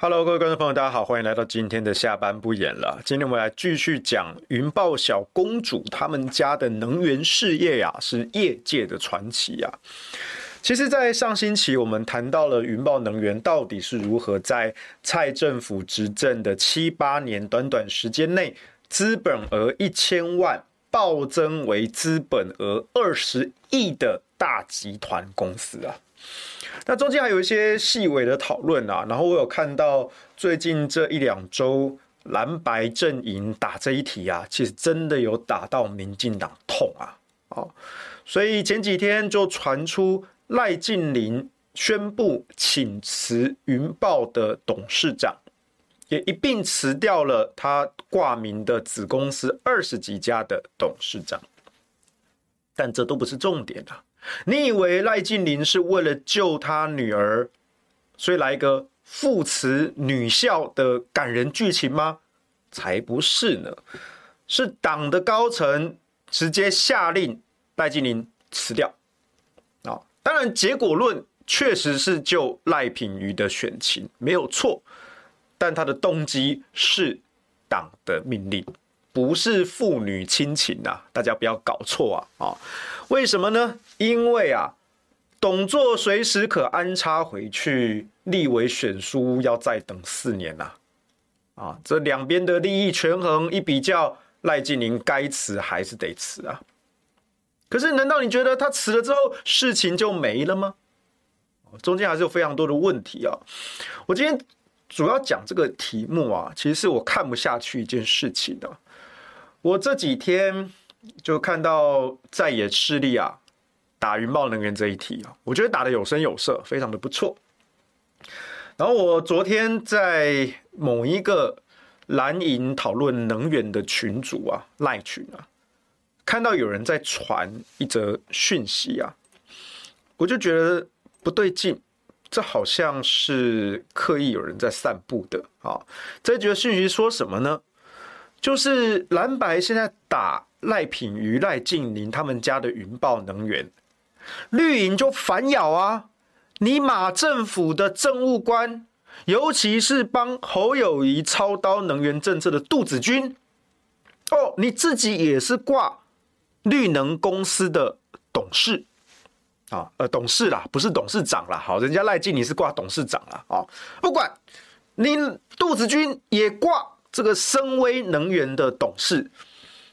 Hello，各位观众朋友，大家好，欢迎来到今天的下班不演了。今天我们来继续讲云豹小公主他们家的能源事业呀、啊，是业界的传奇呀、啊。其实，在上星期我们谈到了云豹能源到底是如何在蔡政府执政的七八年短短时间内，资本额一千万暴增为资本额二十亿的大集团公司啊。那中间还有一些细微的讨论啊，然后我有看到最近这一两周蓝白阵营打这一题啊，其实真的有打到民进党痛啊，哦，所以前几天就传出赖劲麟宣布请辞云豹的董事长，也一并辞掉了他挂名的子公司二十几家的董事长，但这都不是重点啊。你以为赖静林是为了救他女儿，所以来一个父慈女孝的感人剧情吗？才不是呢，是党的高层直接下令赖静林辞掉。啊，当然结果论确实是救赖品妤的选情没有错，但他的动机是党的命令。不是父女亲情啊，大家不要搞错啊！啊，为什么呢？因为啊，董座随时可安插回去，立委选书要再等四年呐！啊，这两边的利益权衡一比较，赖劲麟该辞还是得辞啊？可是，难道你觉得他辞了之后事情就没了吗？中间还是有非常多的问题啊！我今天主要讲这个题目啊，其实是我看不下去一件事情的。我这几天就看到在野势力啊打云豹能源这一题啊，我觉得打得有声有色，非常的不错。然后我昨天在某一个蓝营讨论能源的群组啊赖群啊，看到有人在传一则讯息啊，我就觉得不对劲，这好像是刻意有人在散布的啊。这则讯息说什么呢？就是蓝白现在打赖品妤、赖劲麟他们家的云豹能源，绿营就反咬啊！你马政府的政务官，尤其是帮侯友谊操刀能源政策的杜子君，哦，你自己也是挂绿能公司的董事啊，呃，董事啦，不是董事长啦。好，人家赖劲麟是挂董事长啦。啊，不管你杜子君也挂。这个深威能源的董事，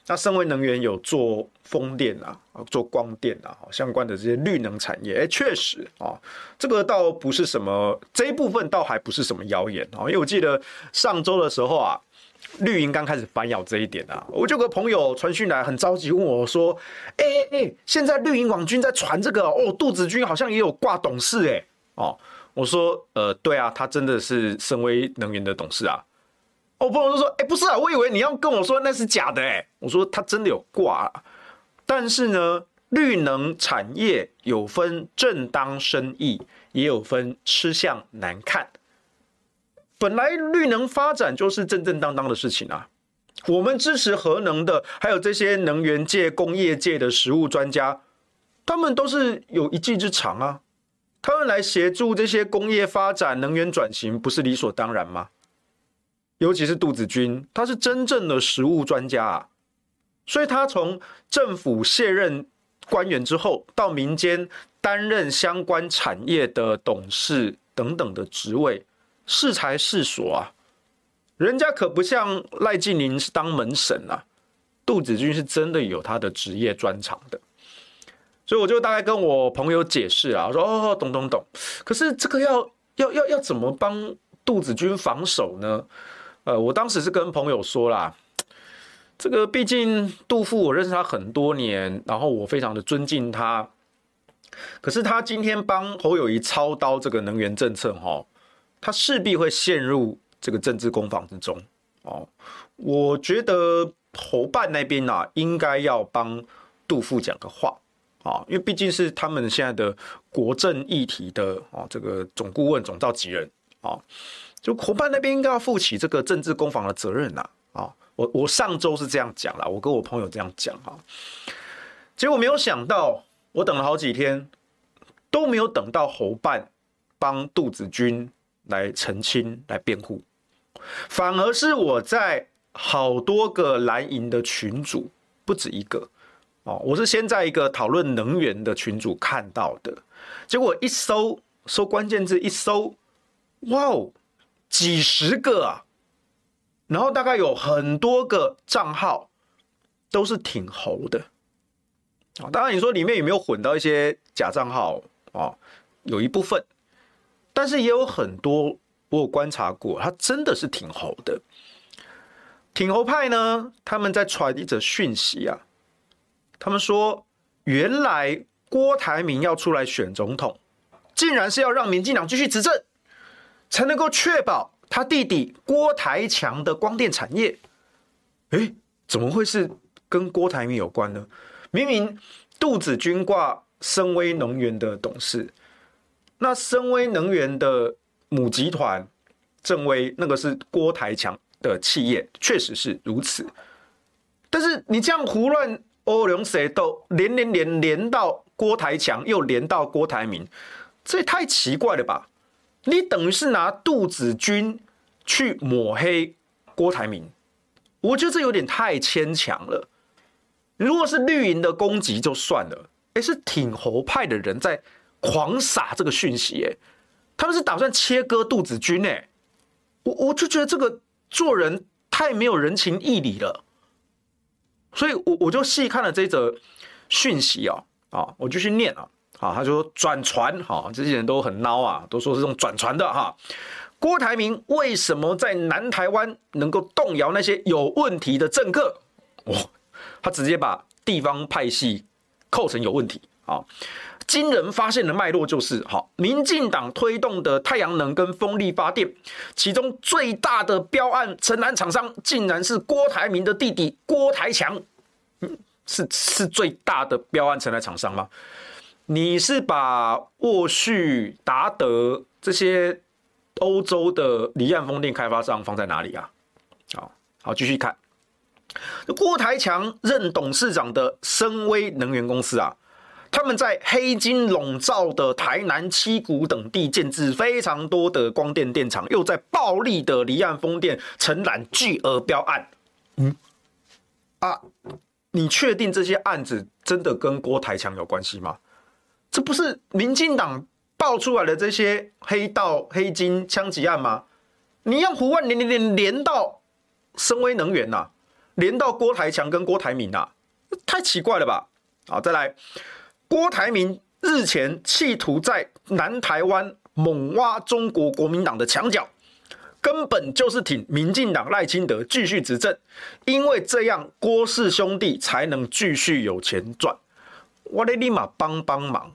那森威能源有做风电啊，做光电啊，相关的这些绿能产业，哎，确实啊，这个倒不是什么这一部分倒还不是什么谣言啊，因为我记得上周的时候啊，绿营刚开始反咬这一点啊，我就有个朋友传讯来，很着急问我说，哎哎，现在绿营网军在传这个哦，杜子君好像也有挂董事哎，哦，我说呃，对啊，他真的是森威能源的董事啊。我朋友就说：“哎，不是啊，我以为你要跟我说那是假的。”哎，我说他真的有挂，但是呢，绿能产业有分正当生意，也有分吃相难看。本来绿能发展就是正正当当的事情啊。我们支持核能的，还有这些能源界、工业界的实务专家，他们都是有一技之长啊。他们来协助这些工业发展、能源转型，不是理所当然吗？尤其是杜子君，他是真正的实物专家啊，所以他从政府卸任官员之后，到民间担任相关产业的董事等等的职位，是才是所啊。人家可不像赖劲麟是当门神啊，杜子君是真的有他的职业专长的。所以我就大概跟我朋友解释啊，我说哦，懂懂懂。可是这个要要要要怎么帮杜子君防守呢？呃，我当时是跟朋友说啦，这个毕竟杜副我认识他很多年，然后我非常的尊敬他。可是他今天帮侯友宜操刀这个能源政策，哈，他势必会陷入这个政治攻防之中。哦，我觉得侯办那边啊，应该要帮杜副讲个话啊，因为毕竟是他们现在的国政议题的啊，这个总顾问、总召集人啊。就伙伴那边应该要负起这个政治攻防的责任呐！啊，我我上周是这样讲啦，我跟我朋友这样讲哈，结果没有想到，我等了好几天都没有等到侯办帮杜子君来澄清、来辩护，反而是我在好多个蓝营的群组，不止一个。哦，我是先在一个讨论能源的群组看到的，结果一搜搜关键字一搜，哇哦，几十个啊，然后大概有很多个账号都是挺猴的啊，当然你说里面有没有混到一些假账号啊？有一部分。但是也有很多我有观察过，他真的是挺猴的。挺猴派呢，他们在传递着讯息啊，他们说原来郭台铭要出来选总统，竟然是要让民进党继续执政，才能够确保他弟弟郭台强的光电产业。哎，怎么会是跟郭台铭有关呢？明明杜子君挂深威能源的董事。那深威能源的母集团正威，那个是郭台强的企业，确实是如此。但是你这样胡乱欧龙谁斗连连连连到郭台强，又连到郭台铭，这也太奇怪了吧？你等于是拿杜子君去抹黑郭台铭，我觉得这有点太牵强了。如果是绿营的攻击就算了，哎，是挺侯派的人在。狂撒这个讯息，哎，他们是打算切割杜子君，哎，我我就觉得这个做人太没有人情义理了，所以我我就细看了这则讯息啊，啊，我就去念啊，啊，他就说转传，哈，这些人都很孬啊，都说是这种转传的哈。郭台铭为什么在南台湾能够动摇那些有问题的政客？哇，他直接把地方派系扣成有问题啊。惊人发现的脉络就是，哈，民进党推动的太阳能跟风力发电，其中最大的标案承揽厂商，竟然是郭台铭的弟弟郭台强，嗯，是是最大的标案承揽厂商吗？你是把沃旭、达德这些欧洲的离岸风电开发商放在哪里啊？好，好，继续看，郭台强任董事长的深威能源公司啊。他们在黑金笼罩的台南七股等地建置非常多的光电电厂，又在暴力的离岸风电承揽巨额标案。嗯，啊，你确定这些案子真的跟郭台强有关系吗？这不是民进党爆出来的这些黑道黑金枪击案吗？你让胡万连连连连到深威能源呐、啊，连到郭台强跟郭台铭呐、啊，太奇怪了吧？好，再来。郭台铭日前企图在南台湾猛挖中国国民党的墙角，根本就是挺民进党赖清德继续执政，因为这样郭氏兄弟才能继续有钱赚。我得立马帮帮忙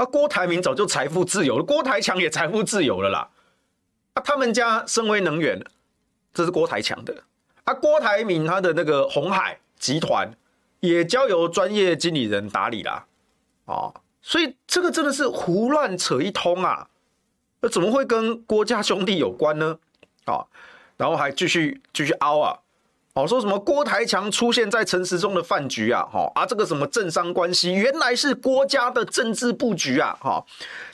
啊！郭台铭早就财富自由了，郭台强也财富自由了啦。啊，他们家深威能源，这是郭台强的啊。郭台铭他的那个鸿海集团也交由专业经理人打理啦。啊，所以这个真的是胡乱扯一通啊！那怎么会跟郭家兄弟有关呢？啊，然后还继续继续凹啊！哦，说什么郭台强出现在陈时中的饭局啊？哈啊，这个什么政商关系，原来是郭家的政治布局啊！哈，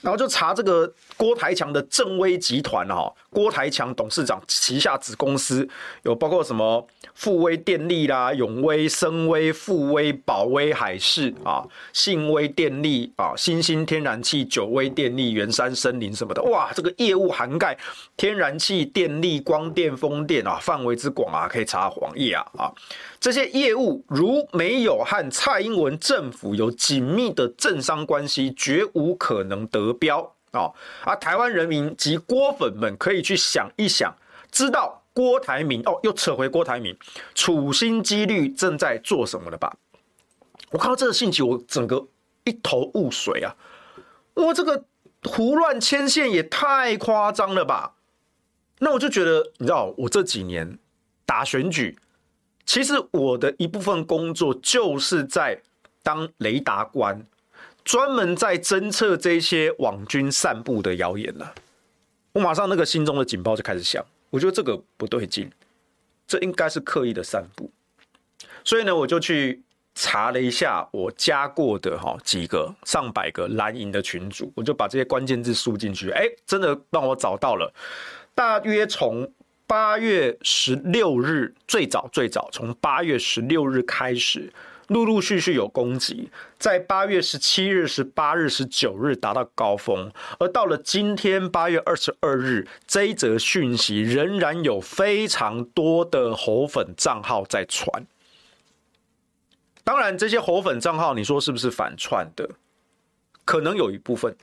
然后就查这个郭台强的正威集团哈，郭台强董事长旗下子公司有包括什么富威电力啦、永威、深威、富威、宝威、海事啊、信威电力啊、新兴天然气、九威电力、元山森林什么的，哇，这个业务涵盖天然气、电力、光电、风电啊，范围之广啊，可以查网页啊啊，这些业务如没有和蔡英文政府有紧密的政商关系，绝无可能得标啊！而台湾人民及郭粉们可以去想一想，知道郭台铭哦，又扯回郭台铭，处心积虑正在做什么了吧？我看到这个信息，我整个一头雾水啊！我这个胡乱牵线也太夸张了吧？那我就觉得，你知道，我这几年。打选举，其实我的一部分工作就是在当雷达官，专门在侦测这些网军散布的谣言了。我马上那个心中的警报就开始响，我觉得这个不对劲，这应该是刻意的散布。所以呢，我就去查了一下我加过的哈几个上百个蓝营的群组，我就把这些关键字输进去，哎，真的让我找到了，大约从八月十六日最早最早从八月十六日开始。陆陆续续有攻击，在八月十七日、十八日、十九日达到高峰，而到了今天八月二十二日，这一则讯息仍然有非常多的猴粉账号在传。当然，这些猴粉账号，你说是不是反串的？可能有一部分，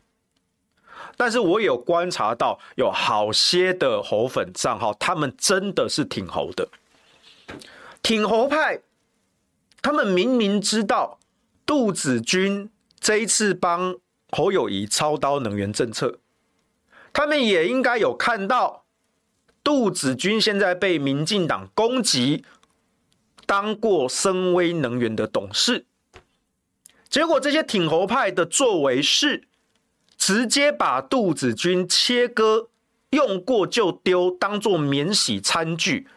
但是我有观察到有好些的猴粉账号，他们真的是挺猴的，挺猴派。他们明明知道杜子君这一次帮侯友谊操刀能源政策，他们也应该有看到杜子君现在被民进党攻击，当过森崴能源的董事，结果这些挺侯派的作为是直接把杜子君切割，用过就丢，当做免洗餐具，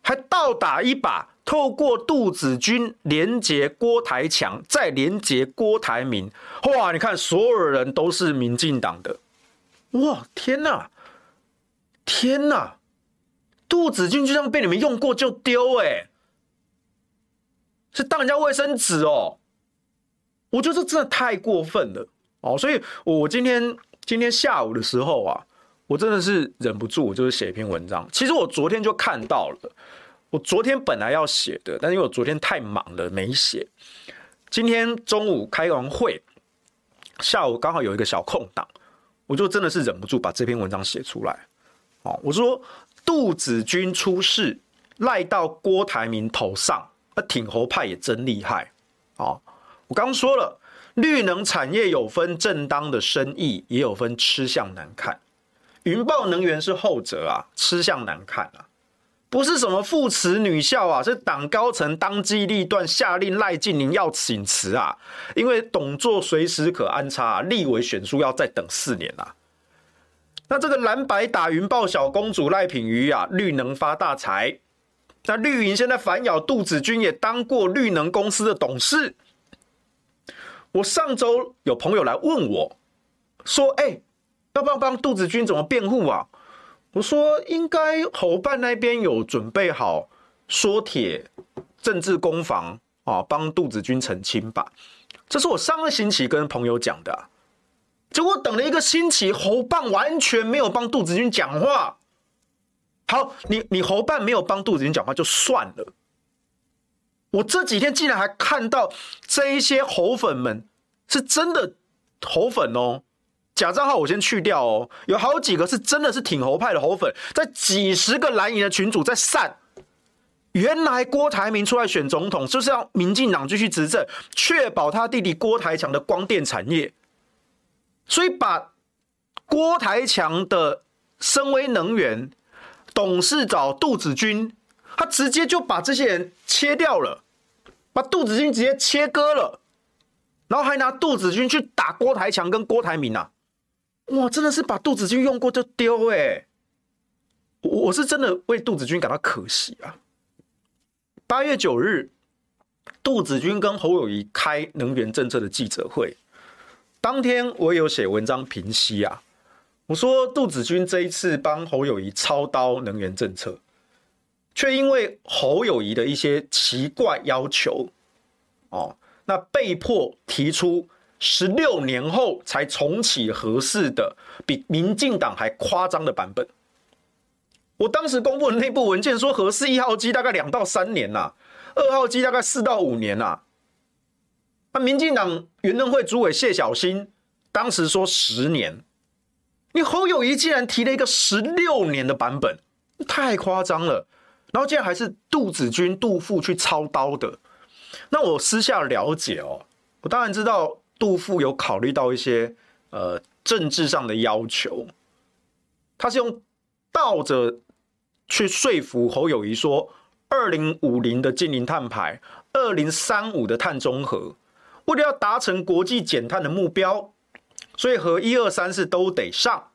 还倒打一把。透过杜子君连接郭台强，再连接郭台铭，哇！你看，所有人都是民进党的，哇！天哪，天哪！杜子君就这样被你们用过就丢，哎，是当人家卫生纸哦！我觉得这真的太过分了哦！所以，我今天今天下午的时候啊，我真的是忍不住，我就是写一篇文章。其实我昨天就看到了。我昨天本来要写的，但是因为我昨天太忙了没写。今天中午开完会，下午刚好有一个小空档，我就真的是忍不住把这篇文章写出来。哦，我说杜子君出事赖到郭台铭头上，那挺侯派也真厉害。哦，我刚说了，绿能产业有分正当的生意，也有分吃相难看。云豹能源是后者啊，吃相难看啊。不是什么父慈女孝啊，是党高层当机立断下令赖静宁要请辞啊，因为董座随时可安插啊，立委选书要再等四年啊。那这个蓝白打云豹小公主赖品妤啊，绿能发大财。那绿营现在反咬杜子君也当过绿能公司的董事。我上周有朋友来问我，说：“哎，要不要帮杜子君怎么辩护啊？”我说应该侯办那边有准备好说帖政治攻防啊，帮杜子君澄清吧。这是我上个星期跟朋友讲的，结果等了一个星期，侯办完全没有帮杜子君讲话。好，你你侯办没有帮杜子君讲话就算了，我这几天竟然还看到这一些猴粉们是真的猴粉哦。假账号我先去掉哦，有好几个是真的是挺猴派的猴粉，在几十个蓝营的群组在散。原来郭台铭出来选总统，就是要民进党继续执政，确保他弟弟郭台强的光电产业，所以把郭台强的森崴能源董事长杜子君，他直接就把这些人切掉了，把杜子君直接切割了，然后还拿杜子君去打郭台强跟郭台铭啊。哇，真的是把杜子君用过就丢哎！我我是真的为杜子君感到可惜啊。八月九日，杜子君跟侯友谊开能源政策的记者会，当天我有写文章评析啊。我说杜子君这一次帮侯友谊操刀能源政策，却因为侯友宜的一些奇怪要求，哦，那被迫提出。十六年后才重启合适的，比民进党还夸张的版本。我当时公布的内部文件说，核四一号机大概两到三年呐，二号机大概四到五年呐。那民进党原能会主委谢小新当时说十年，你侯友谊竟然提了一个十六年的版本，太夸张了。然后竟然还是杜子君、杜父去操刀的。那我私下了解哦，我当然知道。杜副有考虑到一些呃政治上的要求，他是用倒着去说服侯友谊说，二零五零的净零碳排，二零三五的碳中和，为了要达成国际减碳的目标，所以和一二三四都得上，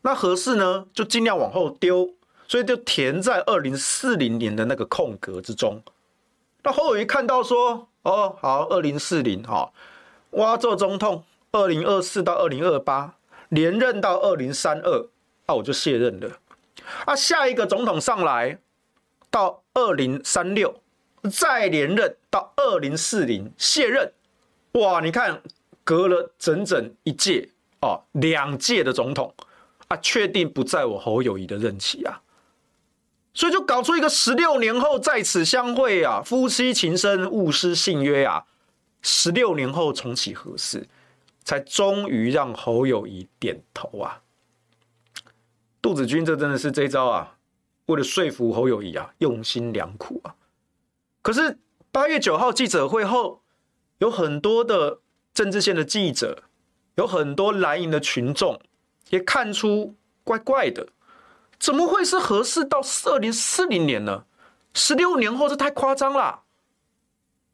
那合适呢就尽量往后丢，所以就填在二零四零年的那个空格之中。那侯友宜看到说，哦，好，二零四零，哈，我要做总统，二零二四到二零二八连任到二零三二，那我就卸任了。啊，下一个总统上来到二零三六，再连任到二零四零卸任，哇，你看隔了整整一届哦，两届的总统啊，确定不在我侯友宜的任期啊。所以就搞出一个十六年后在此相会啊，夫妻情深勿失信约啊，十六年后重启核四，才终于让侯友宜点头啊。杜子君这真的是这招啊，为了说服侯友宜啊，用心良苦啊。可是八月九号记者会后，有很多的政治线的记者，有很多蓝营的群众，也看出怪怪的。怎么会是合适到二零四零年呢？十六年后，这太夸张了。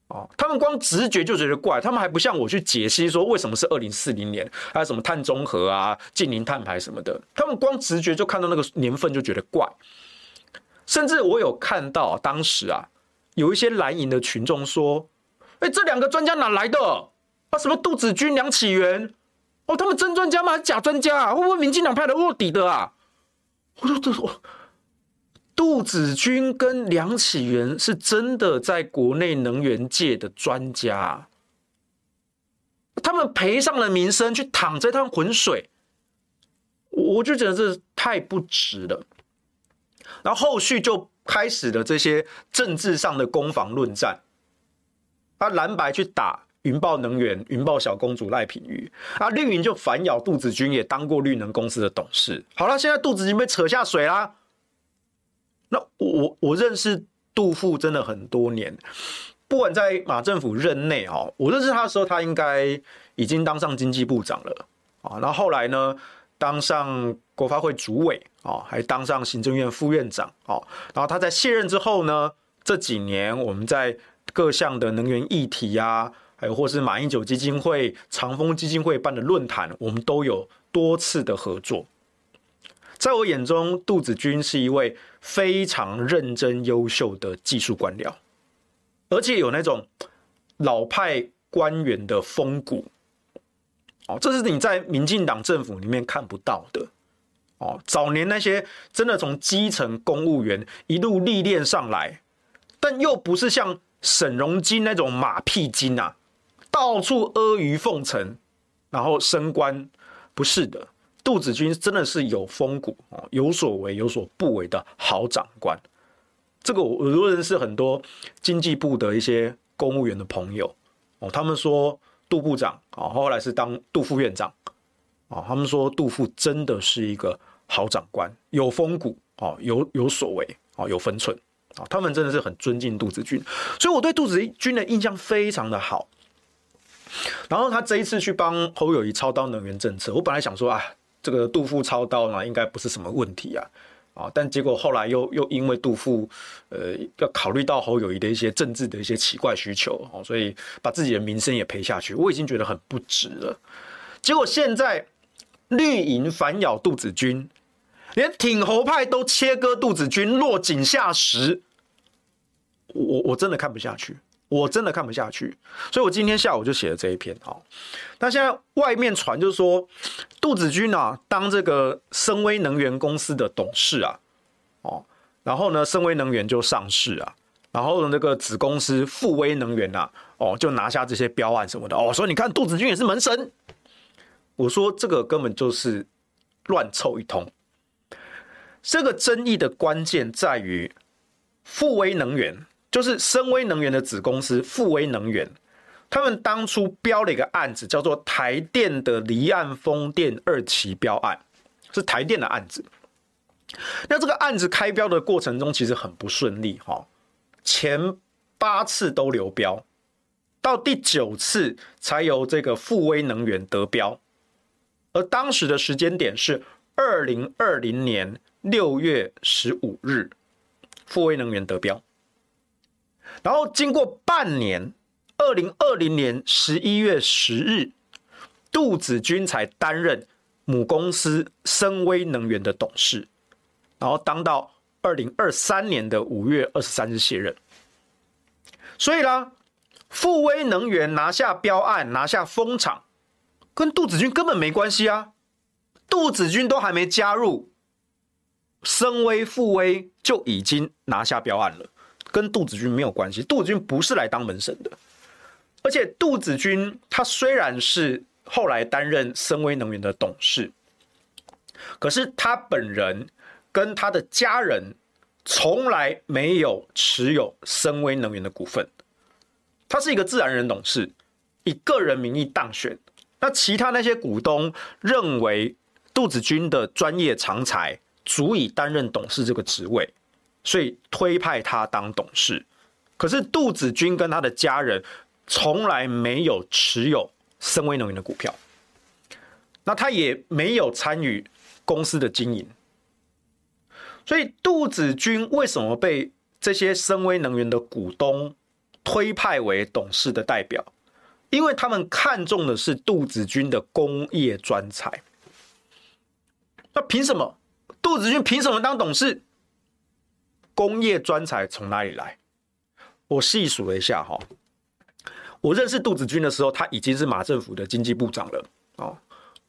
哦，他们光直觉就觉得怪，他们还不像我去解析说为什么是二零四零年，还有什么碳中和啊、净零碳排什么的，他们光直觉就看到那个年份就觉得怪。甚至我有看到当时啊，有一些蓝营的群众说：“哎，这两个专家哪来的？啊，什么杜子君、梁启源？哦，他们真专家吗？还是假专家啊？会不会民进党派的卧底的啊？”我说：“这说杜子君跟梁启源是真的在国内能源界的专家，他们赔上了名声去淌这趟浑水，我就觉得这太不值了。然后后续就开始了这些政治上的攻防论战，啊，蓝白去打。”云豹能源、云豹小公主赖品妤啊，绿营就反咬杜子君，也当过绿能公司的董事。好了，现在杜子君被扯下水啦。那我我我认识杜副真的很多年，不管在马政府任内哦，我认识他的时候，他应该已经当上经济部长了啊。然后后来呢，当上国发会主委啊，还当上行政院副院长啊。然后他在卸任之后呢，这几年我们在各项的能源议题啊。还有或是马英九基金会、长风基金会办的论坛，我们都有多次的合作。在我眼中，杜子君是一位非常认真、优秀的技术官僚，而且有那种老派官员的风骨。哦，这是你在民进党政府里面看不到的。哦，早年那些真的从基层公务员一路历练上来，但又不是像沈荣金那种马屁精啊。到处阿谀奉承，然后升官，不是的。杜子君真的是有风骨哦，有所为有所不为的好长官。这个我我认识很多经济部的一些公务员的朋友哦，他们说杜部长啊，后来是当杜副院长啊，他们说杜副真的是一个好长官，有风骨哦，有有所为哦，有分寸啊，他们真的是很尊敬杜子君，所以我对杜子君的印象非常的好。然后他这一次去帮侯友谊操刀能源政策，我本来想说啊，这个杜富操刀呢，应该不是什么问题啊，啊，但结果后来又又因为杜富，呃，要考虑到侯友谊的一些政治的一些奇怪需求，哦，所以把自己的名声也赔下去，我已经觉得很不值了。结果现在绿营反咬杜子君，连挺侯派都切割杜子君，落井下石，我我真的看不下去。我真的看不下去，所以我今天下午就写了这一篇。好，那现在外面传就是说，杜子君啊，当这个森崴能源公司的董事啊，哦，然后呢，森崴能源就上市啊，然后那个子公司富威能源啊，哦，就拿下这些标案什么的。哦，所以你看，杜子君也是门神。我说这个根本就是乱凑一通。这个争议的关键在于富威能源。就是森崴能源的子公司富威能源，他们当初标了一个案子，叫做台电的离岸风电二期标案，是台电的案子。那这个案子开标的过程中，其实很不顺利哈，前八次都流标，到第九次才由这个富威能源得标，而当时的时间点是二零二零年六月十五日，富威能源得标。然后经过半年，二零二零年十一月十日，杜子君才担任母公司森崴能源的董事，然后当到二零二三年的五月二十三日卸任。所以啦，富威能源拿下标案，拿下风场，跟杜子君根本没关系啊。杜子君都还没加入，深威、富威就已经拿下标案了，跟杜子君没有关系。杜子君不是来当门神的，而且杜子君他虽然是后来担任深威能源的董事，可是他本人跟他的家人从来没有持有深威能源的股份，他是一个自然人董事，以个人名义当选。那其他那些股东认为。杜子君的专业长才足以担任董事这个职位，所以推派他当董事。可是杜子君跟他的家人从来没有持有深威能源的股票，那他也没有参与公司的经营。所以杜子君为什么被这些深威能源的股东推派为董事的代表？因为他们看中的是杜子君的工业专才。那凭什么？杜子君凭什么当董事？工业专才从哪里来？我细数了一下哈，我认识杜子君的时候，他已经是马政府的经济部长了哦。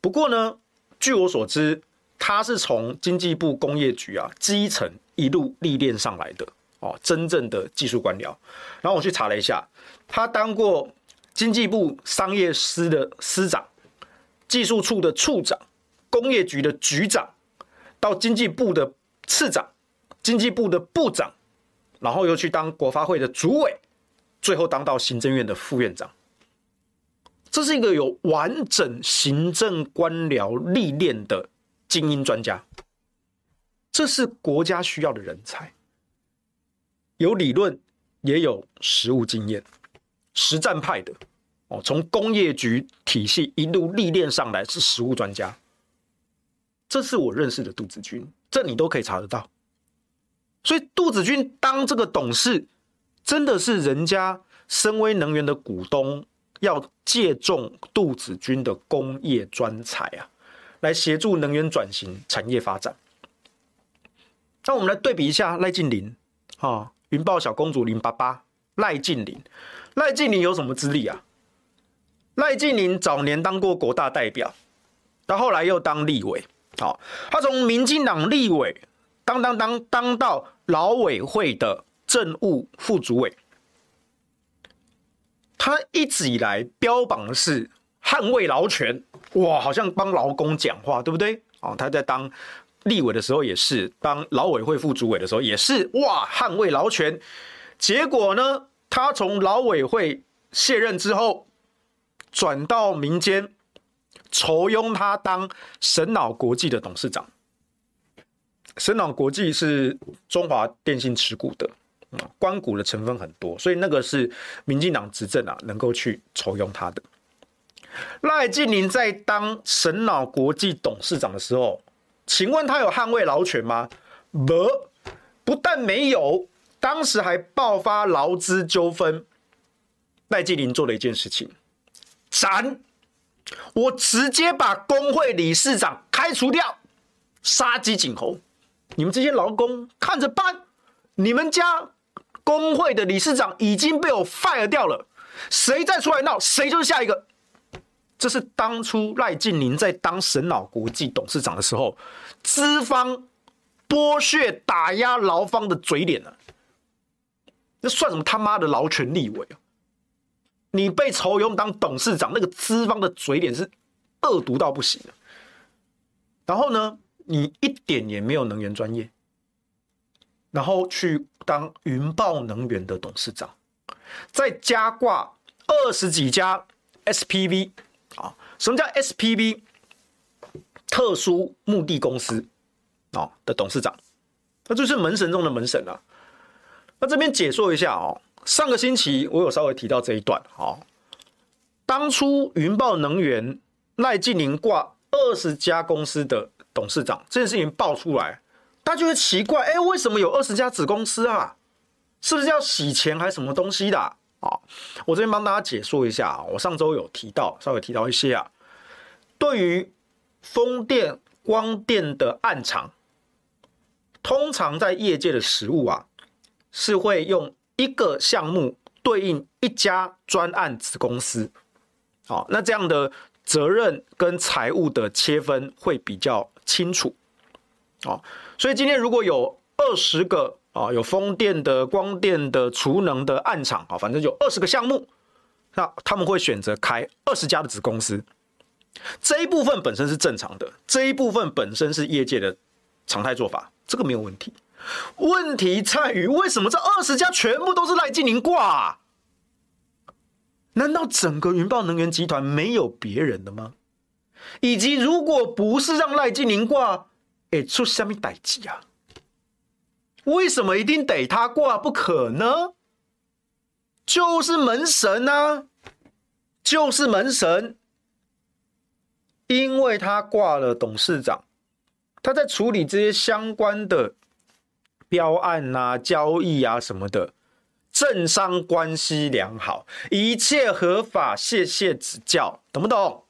不过呢，据我所知，他是从经济部工业局啊基层一路历练上来的哦，真正的技术官僚。然后我去查了一下，他当过经济部商业司的司长、技术处的处长。工业局的局长，到经济部的次长，经济部的部长，然后又去当国发会的主委，最后当到行政院的副院长。这是一个有完整行政官僚历练的精英专家，这是国家需要的人才，有理论也有实务经验，实战派的哦，从工业局体系一路历练上来是实务专家。这是我认识的杜子君，这你都可以查得到。所以杜子君当这个董事，真的是人家深威能源的股东要借重杜子君的工业专才啊，来协助能源转型产业发展。那我们来对比一下赖静玲啊，云豹小公主零八八，赖静玲，赖静玲有什么资历啊？赖静玲早年当过国大代表，到后来又当立委。好，他从民进党立委当当当当到劳委会的政务副主委，他一直以来标榜的是捍卫劳权，哇，好像帮劳工讲话，对不对？哦，他在当立委的时候也是，当劳委会副主委的时候也是，哇，捍卫劳权。结果呢，他从劳委会卸任之后，转到民间。酬庸他当神脑国际的董事长，神脑国际是中华电信持股的，官股的成分很多，所以那个是民进党执政啊，能够去酬庸他的。赖静玲在当神脑国际董事长的时候，请问他有捍卫劳权吗？不，不但没有，当时还爆发劳资纠纷。赖静玲做了一件事情，斩。我直接把工会理事长开除掉，杀鸡儆猴。你们这些劳工看着办。你们家工会的理事长已经被我 fire 掉了，谁再出来闹，谁就是下一个。这是当初赖静玲在当神脑国际董事长的时候，资方剥削打压劳方的嘴脸啊。那算什么他妈的劳权立委啊？你被仇勇当董事长，那个资方的嘴脸是恶毒到不行的。然后呢，你一点也没有能源专业，然后去当云豹能源的董事长，再加挂二十几家 SPV 啊？什么叫 SPV？特殊目的公司啊的董事长，那就是门神中的门神啊。那这边解说一下哦。上个星期我有稍微提到这一段，哦，当初云豹能源赖静宁挂二十家公司的董事长这件事情爆出来，大家就会奇怪，哎，为什么有二十家子公司啊？是不是要洗钱还是什么东西的啊？我这边帮大家解说一下啊，我上周有提到，稍微提到一些啊，对于风电、光电的案场，通常在业界的实务啊，是会用。一个项目对应一家专案子公司。好，那这样的责任跟财务的切分会比较清楚。好，所以今天如果有二十个啊，有风电的、光电的、储能的暗场啊，反正有二十个项目，那他们会选择开二十家的子公司。这一部分本身是正常的，这一部分本身是业界的常态做法，这个没有问题。问题在于，为什么这二十家全部都是赖劲霖挂？难道整个云豹能源集团没有别人的吗？以及如果不是让赖劲霖挂，哎，出什么代志啊？为什么一定得他挂不可呢？就是门神啊，就是门神。因为他挂了董事长，他在处理这些相关的标案啊、交易啊什么的，政商关系良好，一切合法。谢谢指教，懂不懂？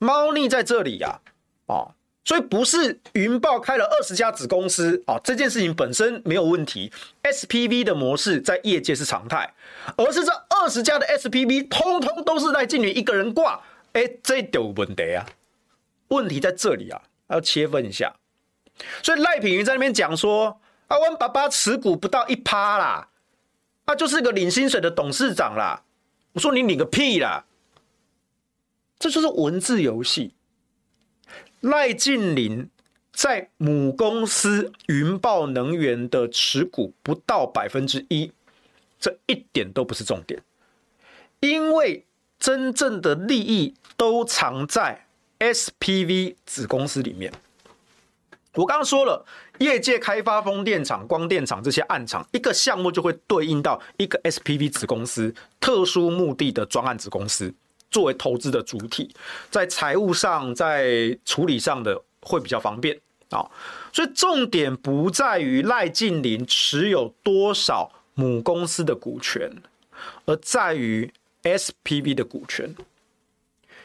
猫腻在这里呀，哦，所以不是云豹开了二十家子公司啊，这件事情本身没有问题，SPV 的模式在业界是常态，而是这二十家的 SPV 通通都是赖静云一个人挂。哎，这有问题啊！问题在这里啊，要切分一下。所以赖品云在那边讲说：“啊，我爸爸持股不到一趴啦，他、就是个领薪水的董事长啦。”我说：“你领个屁啦！”这就是文字游戏。赖静林在母公司云豹能源的持股不到百分之一，这一点都不是重点，因为。真正的利益都藏在 SPV 子公司里面。我刚刚说了，业界开发风电场、光电场这些暗场，一个项目就会对应到一个 SPV 子公司，特殊目的的专案子公司作为投资的主体，在财务上、在处理上的会比较方便啊。所以重点不在于赖静林持有多少母公司的股权，而在于。SPV 的股权，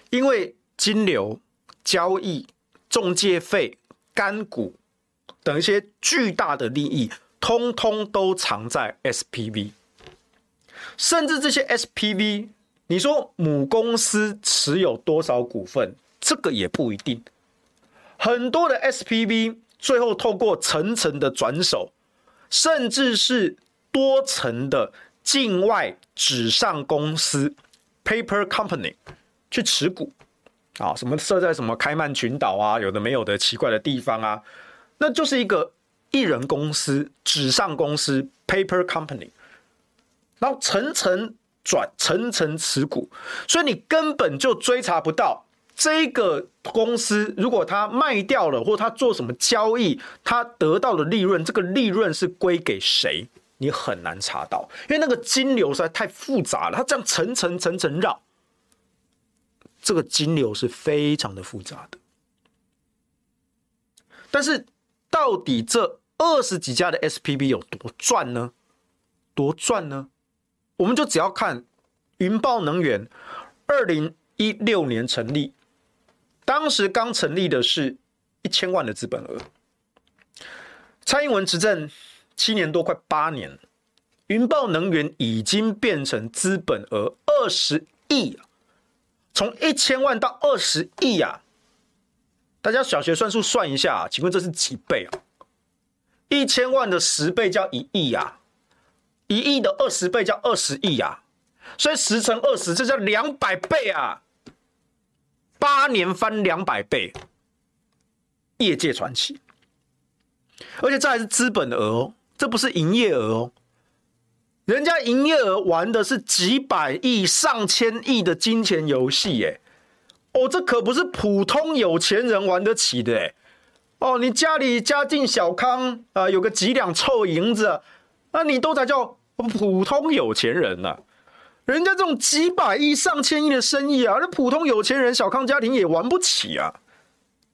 因为金流、交易、中介费、干股等一些巨大的利益，通通都藏在 SPV。甚至这些 SPV，你说母公司持有多少股份，这个也不一定。很多的 SPV 最后透过层层的转手，甚至是多层的。境外纸上公司 （paper company） 去持股啊，什么设在什么开曼群岛啊，有的没有的奇怪的地方啊，那就是一个一人公司、纸上公司 （paper company），然后层层转、层层持股，所以你根本就追查不到这个公司，如果他卖掉了，或他做什么交易，他得到的利润，这个利润是归给谁？你很难查到，因为那个金流实在太复杂了，它这样层层层层绕，这个金流是非常的复杂的。但是，到底这二十几家的 SPB 有多赚呢？多赚呢？我们就只要看云豹能源，二零一六年成立，当时刚成立的是一千万的资本额，蔡英文执政。七年多，快八年，云豹能源已经变成资本额二十亿，从一千万到二十亿啊！大家小学算术算一下，请问这是几倍啊？一千万的十倍叫一亿啊，一亿的二十倍叫二十亿啊，所以十乘二十，这叫两百倍啊！八年翻两百倍，业界传奇，而且这还是资本额哦。这不是营业额哦，人家营业额玩的是几百亿、上千亿的金钱游戏，哎，哦，这可不是普通有钱人玩得起的，哎，哦，你家里家境小康啊，有个几两臭银子，那你都才叫普通有钱人呢，啊，人家这种几百亿、上千亿的生意啊，那普通有钱人、小康家庭也玩不起啊，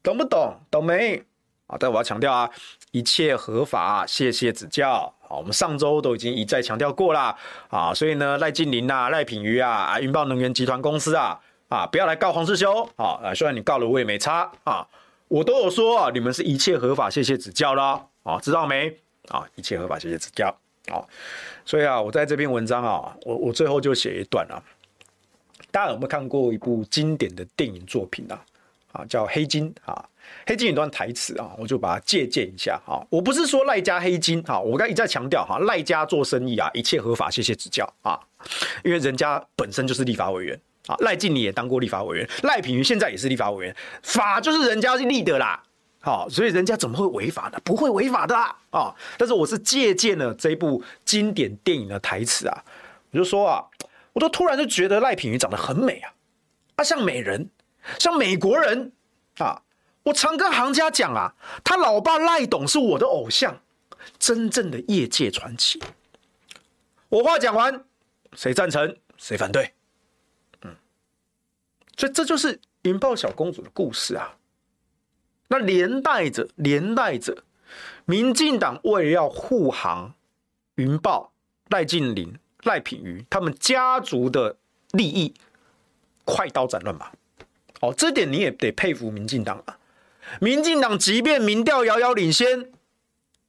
懂不懂？懂没？啊，但我要强调啊。一切合法，谢谢指教。好，我们上周都已经一再强调过了啊，所以呢，赖劲霖啊，赖品妤啊，啊，云豹能源集团公司啊，啊，不要来告黄世修啊，虽然你告了，我也没差啊，我都有说啊，你们是一切合法，谢谢指教了啊，知道没？啊，一切合法，谢谢指教。啊。所以啊，我在这篇文章啊，我我最后就写一段啊。大家有没有看过一部经典的电影作品啊？啊，叫《黑金》啊，《黑金》有段台词啊，我就把它借鉴一下啊。我不是说赖家黑金啊，我刚一再强调哈，赖家做生意啊，一切合法，谢谢指教啊。因为人家本身就是立法委员啊，赖静你也当过立法委员，赖品妤现在也是立法委员，法就是人家立的啦。好，所以人家怎么会违法呢？不会违法的啊！但是我是借鉴了这部经典电影的台词啊，我就说啊，我都突然就觉得赖品妤长得很美啊，啊，像美人，像美国人啊！我常跟行家讲啊，他老爸赖董是我的偶像，真正的业界传奇。我话讲完，谁赞成谁反对？嗯，所以这就是云豹小公主的故事啊。那连带着，连带着，民进党为了要护航云豹、赖静玲、赖品妤他们家族的利益，快刀斩乱麻。哦，这点你也得佩服民进党啊！民进党即便民调遥遥领先，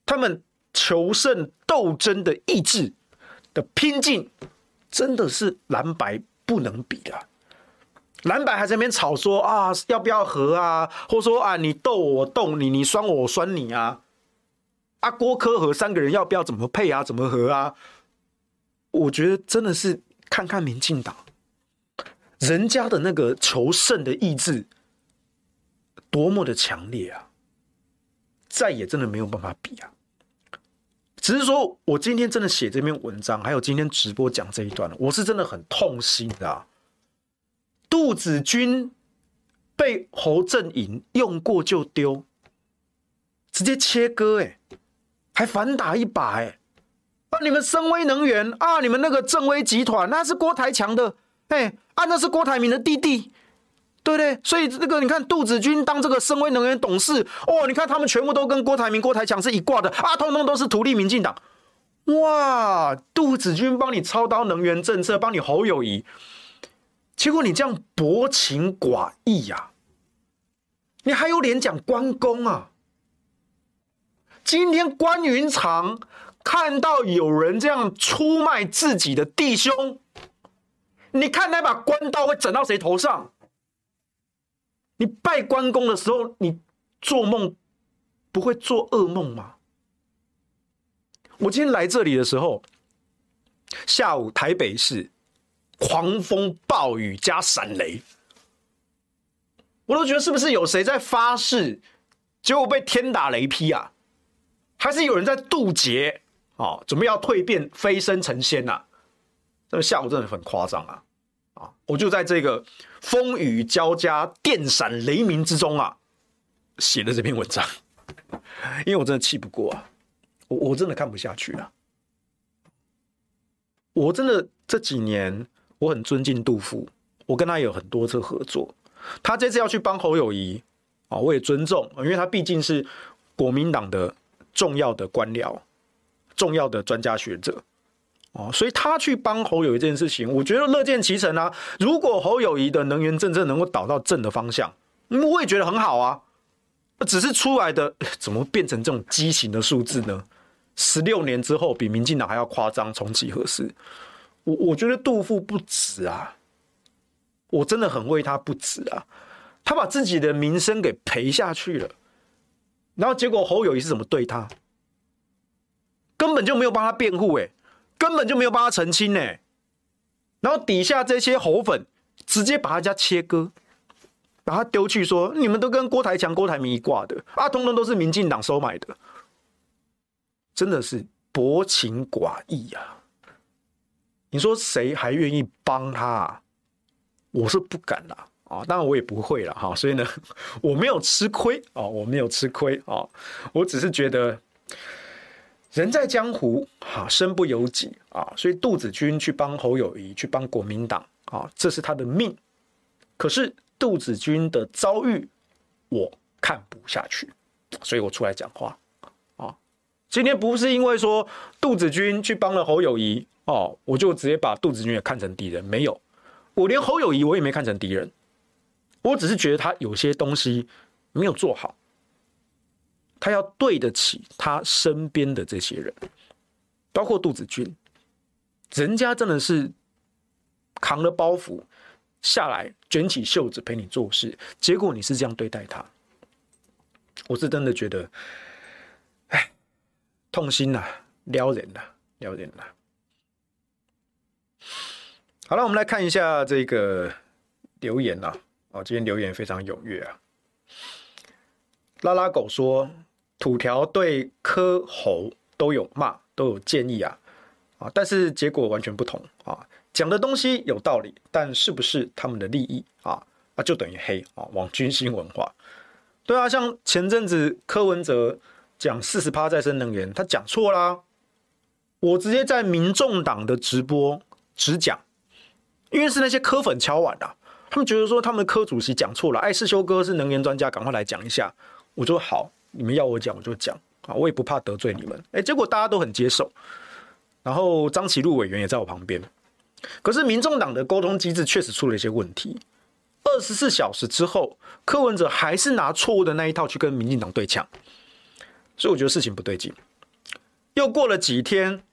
他们求胜斗争的意志的拼劲，真的是蓝白不能比的。蓝白还在那边吵说啊，要不要和啊？或者说啊，你斗我，我斗你，你酸我，我酸你啊？啊，郭柯和三个人要不要怎么配啊？怎么和啊？我觉得真的是看看民进党，人家的那个求胜的意志多么的强烈啊！再也真的没有办法比啊！只是说我今天真的写这篇文章，还有今天直播讲这一段，我是真的很痛心的啊。杜子君被侯阵营用过就丢，直接切割哎，还反打一把哎！啊，你们深威能源啊，你们那个正威集团那是郭台强的哎，啊那是郭台铭的弟弟，对不对？所以这个你看杜子君当这个深威能源董事哦，你看他们全部都跟郭台铭、郭台强是一挂的啊，通通都是土地民进党。哇，杜子君帮你操刀能源政策，帮你侯友宜。结果你这样薄情寡义呀、你还有脸讲关公啊？今天关云长看到有人这样出卖自己的弟兄，你看那把关刀会整到谁头上？你拜关公的时候，你做梦不会做噩梦吗？我今天来这里的时候，下午台北市。狂风暴雨加闪雷，我都觉得是不是有谁在发誓，结果被天打雷劈啊？还是有人在渡劫啊？准备要蜕变飞升成仙呐、啊？这个下午真的很夸张啊！啊，我就在这个风雨交加、电闪雷鸣之中啊，写了这篇文章，因为我真的气不过啊，我我真的看不下去了，我真的这几年。我很尊敬杜甫，我跟他有很多次合作。他这次要去帮侯友谊啊，我也尊重，因为他毕竟是国民党的重要的官僚、重要的专家学者哦，所以他去帮侯友谊这件事情，我觉得乐见其成啊。如果侯友谊的能源政策能够导到正的方向，我也觉得很好啊。只是出来的怎么变成这种畸形的数字呢？十六年之后，比民进党还要夸张，重启核四。我我觉得杜副不值啊，我真的很为他不值啊，他把自己的名声给赔下去了，然后结果侯友谊是怎么对他？根本就没有帮他辩护，哎，根本就没有帮他澄清，哎，然后底下这些侯粉直接把他家切割，把他丢去说你们都跟郭台强、郭台铭一挂的啊，通通都是民进党收买的，真的是薄情寡义、啊。你说谁还愿意帮他啊？我是不敢啦，啊，当然我也不会了哈。所以呢，我没有吃亏啊，我没有吃亏啊，我只是觉得人在江湖哈，身不由己啊。所以杜子君去帮侯友谊，去帮国民党啊，这是他的命。可是杜子君的遭遇，我看不下去，所以我出来讲话。今天不是因为说杜子君去帮了侯友谊。哦，我就直接把杜子君也看成敌人，没有，我连侯友谊我也没看成敌人，我只是觉得他有些东西没有做好，他要对得起他身边的这些人，包括杜子君，人家真的是扛了包袱下来，卷起袖子陪你做事，结果你是这样对待他，我是真的觉得，痛心呐、啊，撩人呐、啊，撩人呐、啊。好了，我们来看一下这个留言呐，哦，今天留言非常踊跃啊。拉拉狗说，土条对柯侯都有骂，都有建议啊，啊，但是结果完全不同啊。讲的东西有道理，但是不是他们的利益啊？啊，就等于黑啊，网军心文化。对啊，像前阵子柯文哲讲四十趴再生能源，他讲错啦。我直接在民众党的直播直讲。因为是那些柯粉敲碗的，他们觉得说他们的柯主席讲错了，艾，世修哥是能源专家，赶快来讲一下。我说好，你们要我讲我就讲啊，我也不怕得罪你们。哎，结果大家都很接受，然后张启禄委员也在我旁边。可是民众党的沟通机制确实出了一些问题。二十四小时之后，柯文哲还是拿错误的那一套去跟民进党对呛，所以我觉得事情不对劲。又过了几天，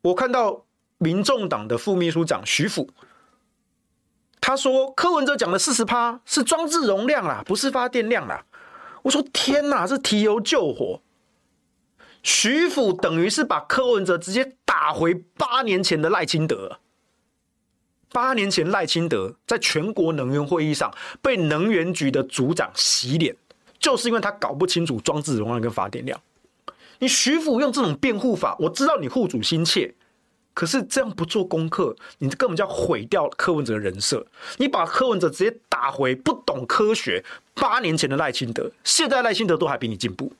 我看到民众党的副秘书长徐府。他说柯文哲讲的四十趴是装置容量啦，不是发电量啦。我说天哪，这提油救火。徐府等于是把柯文哲直接打回八年前的赖清德。八年前赖清德在全国能源会议上被能源局的组长洗脸，就是因为他搞不清楚装置容量跟发电量。你徐府用这种辩护法，我知道你护主心切。可是这样不做功课，你根本就要毁掉柯文哲的人设。你把柯文哲直接打回不懂科学八年前的赖清德，现在赖清德都还比你进步，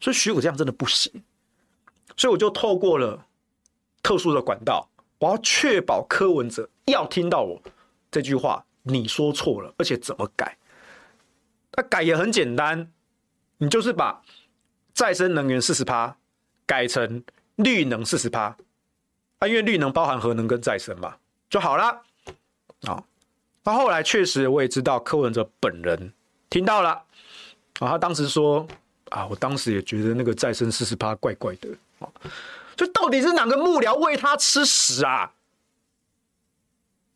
所以徐府这样真的不行。所以我就透过了特殊的管道，我要确保柯文哲要听到我这句话，你说错了，而且怎么改？那改也很简单，你就是把再生能源四十趴改成绿能四十趴。啊，因为绿能包含核能跟再生嘛，就好了。啊，那后来确实我也知道柯文哲本人听到了，啊，他当时说啊，我当时也觉得那个再生四十趴怪怪的啊，就到底是哪个幕僚喂他吃屎啊？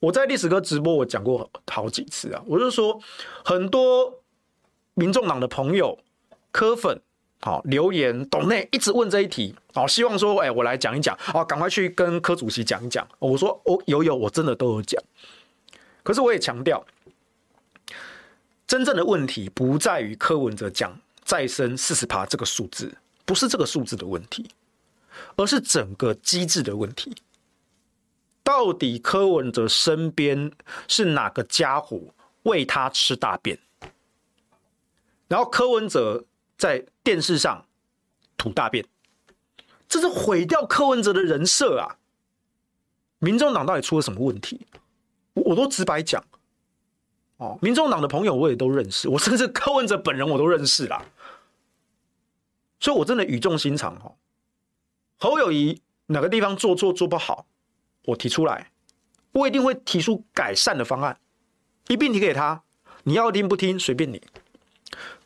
我在历史哥直播我讲过好几次啊，我就说很多民众党的朋友柯粉。好，留言董内一直问这一题，好，希望说，哎，我来讲一讲，啊，赶快去跟柯主席讲一讲。我说，哦，有有，我真的都有讲。可是我也强调，真正的问题不在于柯文哲讲再生四十趴这个数字，不是这个数字的问题，而是整个机制的问题。到底柯文哲身边是哪个家伙喂他吃大便？然后柯文哲。在电视上吐大便，这是毁掉柯文哲的人设啊！民众党到底出了什么问题？我我都直白讲哦，民众党的朋友我也都认识，我甚至柯文哲本人我都认识啦，所以我真的语重心长哦。侯友宜哪个地方做错做不好，我提出来，我一定会提出改善的方案，一并提给他。你要听不听随便你。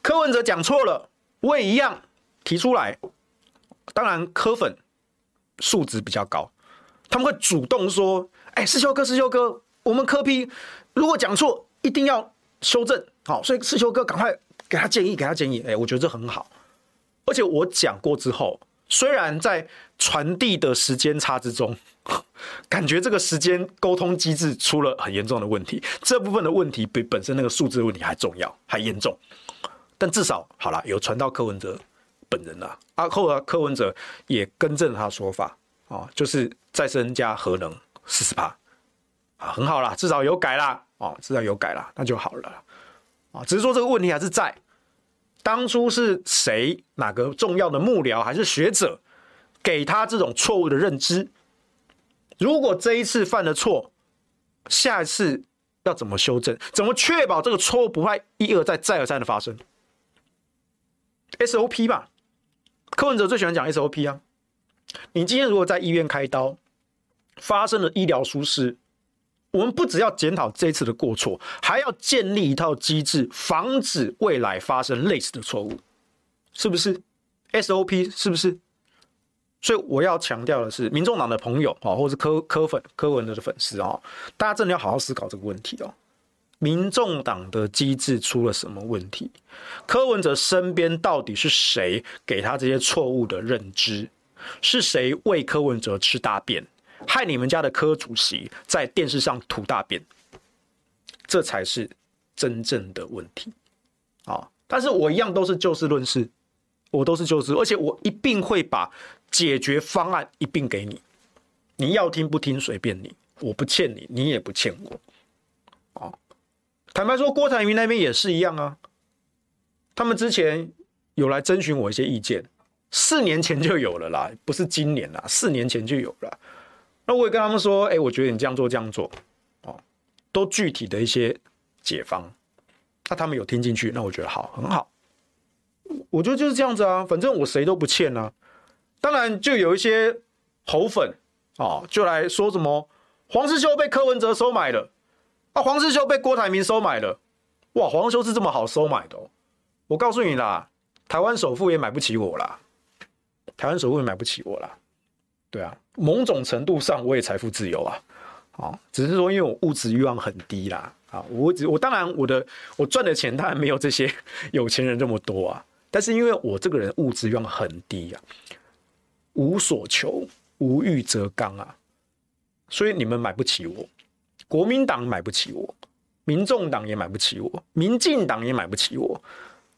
柯文哲讲错了。我也一样提出来，当然科粉素质比较高，他们会主动说：“哎，世修哥，世修哥，我们科批如果讲错，一定要修正。”好，所以世修哥赶快给他建议，给他建议。哎，我觉得这很好。而且我讲过之后，虽然在传递的时间差之中，感觉这个时间沟通机制出了很严重的问题，这部分的问题比本身那个数字问题还重要，还严重。但至少好了，有传到柯文哲本人了。啊后来，柯文哲也更正他说法啊，就是再生加核能四十趴啊，很好啦，至少有改啦，哦，至少有改啦，那就好了啊。只是说这个问题还是在当初是谁哪个重要的幕僚还是学者给他这种错误的认知？如果这一次犯了错，下一次要怎么修正？怎么确保这个错误不会一而再再而三的发生？SOP 吧，柯文哲最喜欢讲 SOP 啊。你今天如果在医院开刀，发生了医疗疏失，我们不只要检讨这次的过错，还要建立一套机制，防止未来发生类似的错误，是不是？SOP 是不是？所以我要强调的是，民众党的朋友啊，或是柯柯粉、柯文哲的粉丝啊，大家真的要好好思考这个问题哦。民众党的机制出了什么问题？柯文哲身边到底是谁给他这些错误的认知？是谁喂柯文哲吃大便，害你们家的柯主席在电视上吐大便？这才是真正的问题啊！但是我一样都是就事论事，我都是就事，而且我一定会把。解决方案一并给你，你要听不听随便你，我不欠你，你也不欠我。哦，坦白说，郭台铭那边也是一样啊。他们之前有来征询我一些意见，四年前就有了啦，不是今年啦，四年前就有了。那我也跟他们说，哎，我觉得你这样做这样做，哦，都具体的一些解方。那他们有听进去，那我觉得好，很好。我觉得就是这样子啊，反正我谁都不欠啊。当然，就有一些猴粉啊，就来说什么黄士修被柯文哲收买了啊，黄世修被郭台铭收买了，哇，黄修是这么好收买的哦？我告诉你啦，台湾首富也买不起我啦，台湾首富也买不起我啦。对啊，某种程度上我也财富自由啊，啊，只是说因为我物质欲望很低啦，啊，我只我当然我的我赚的钱当然没有这些 有钱人这么多啊，但是因为我这个人物质欲望很低啊。无所求，无欲则刚啊！所以你们买不起我，国民党买不起我，民众党也买不起我，民进党也买不起我，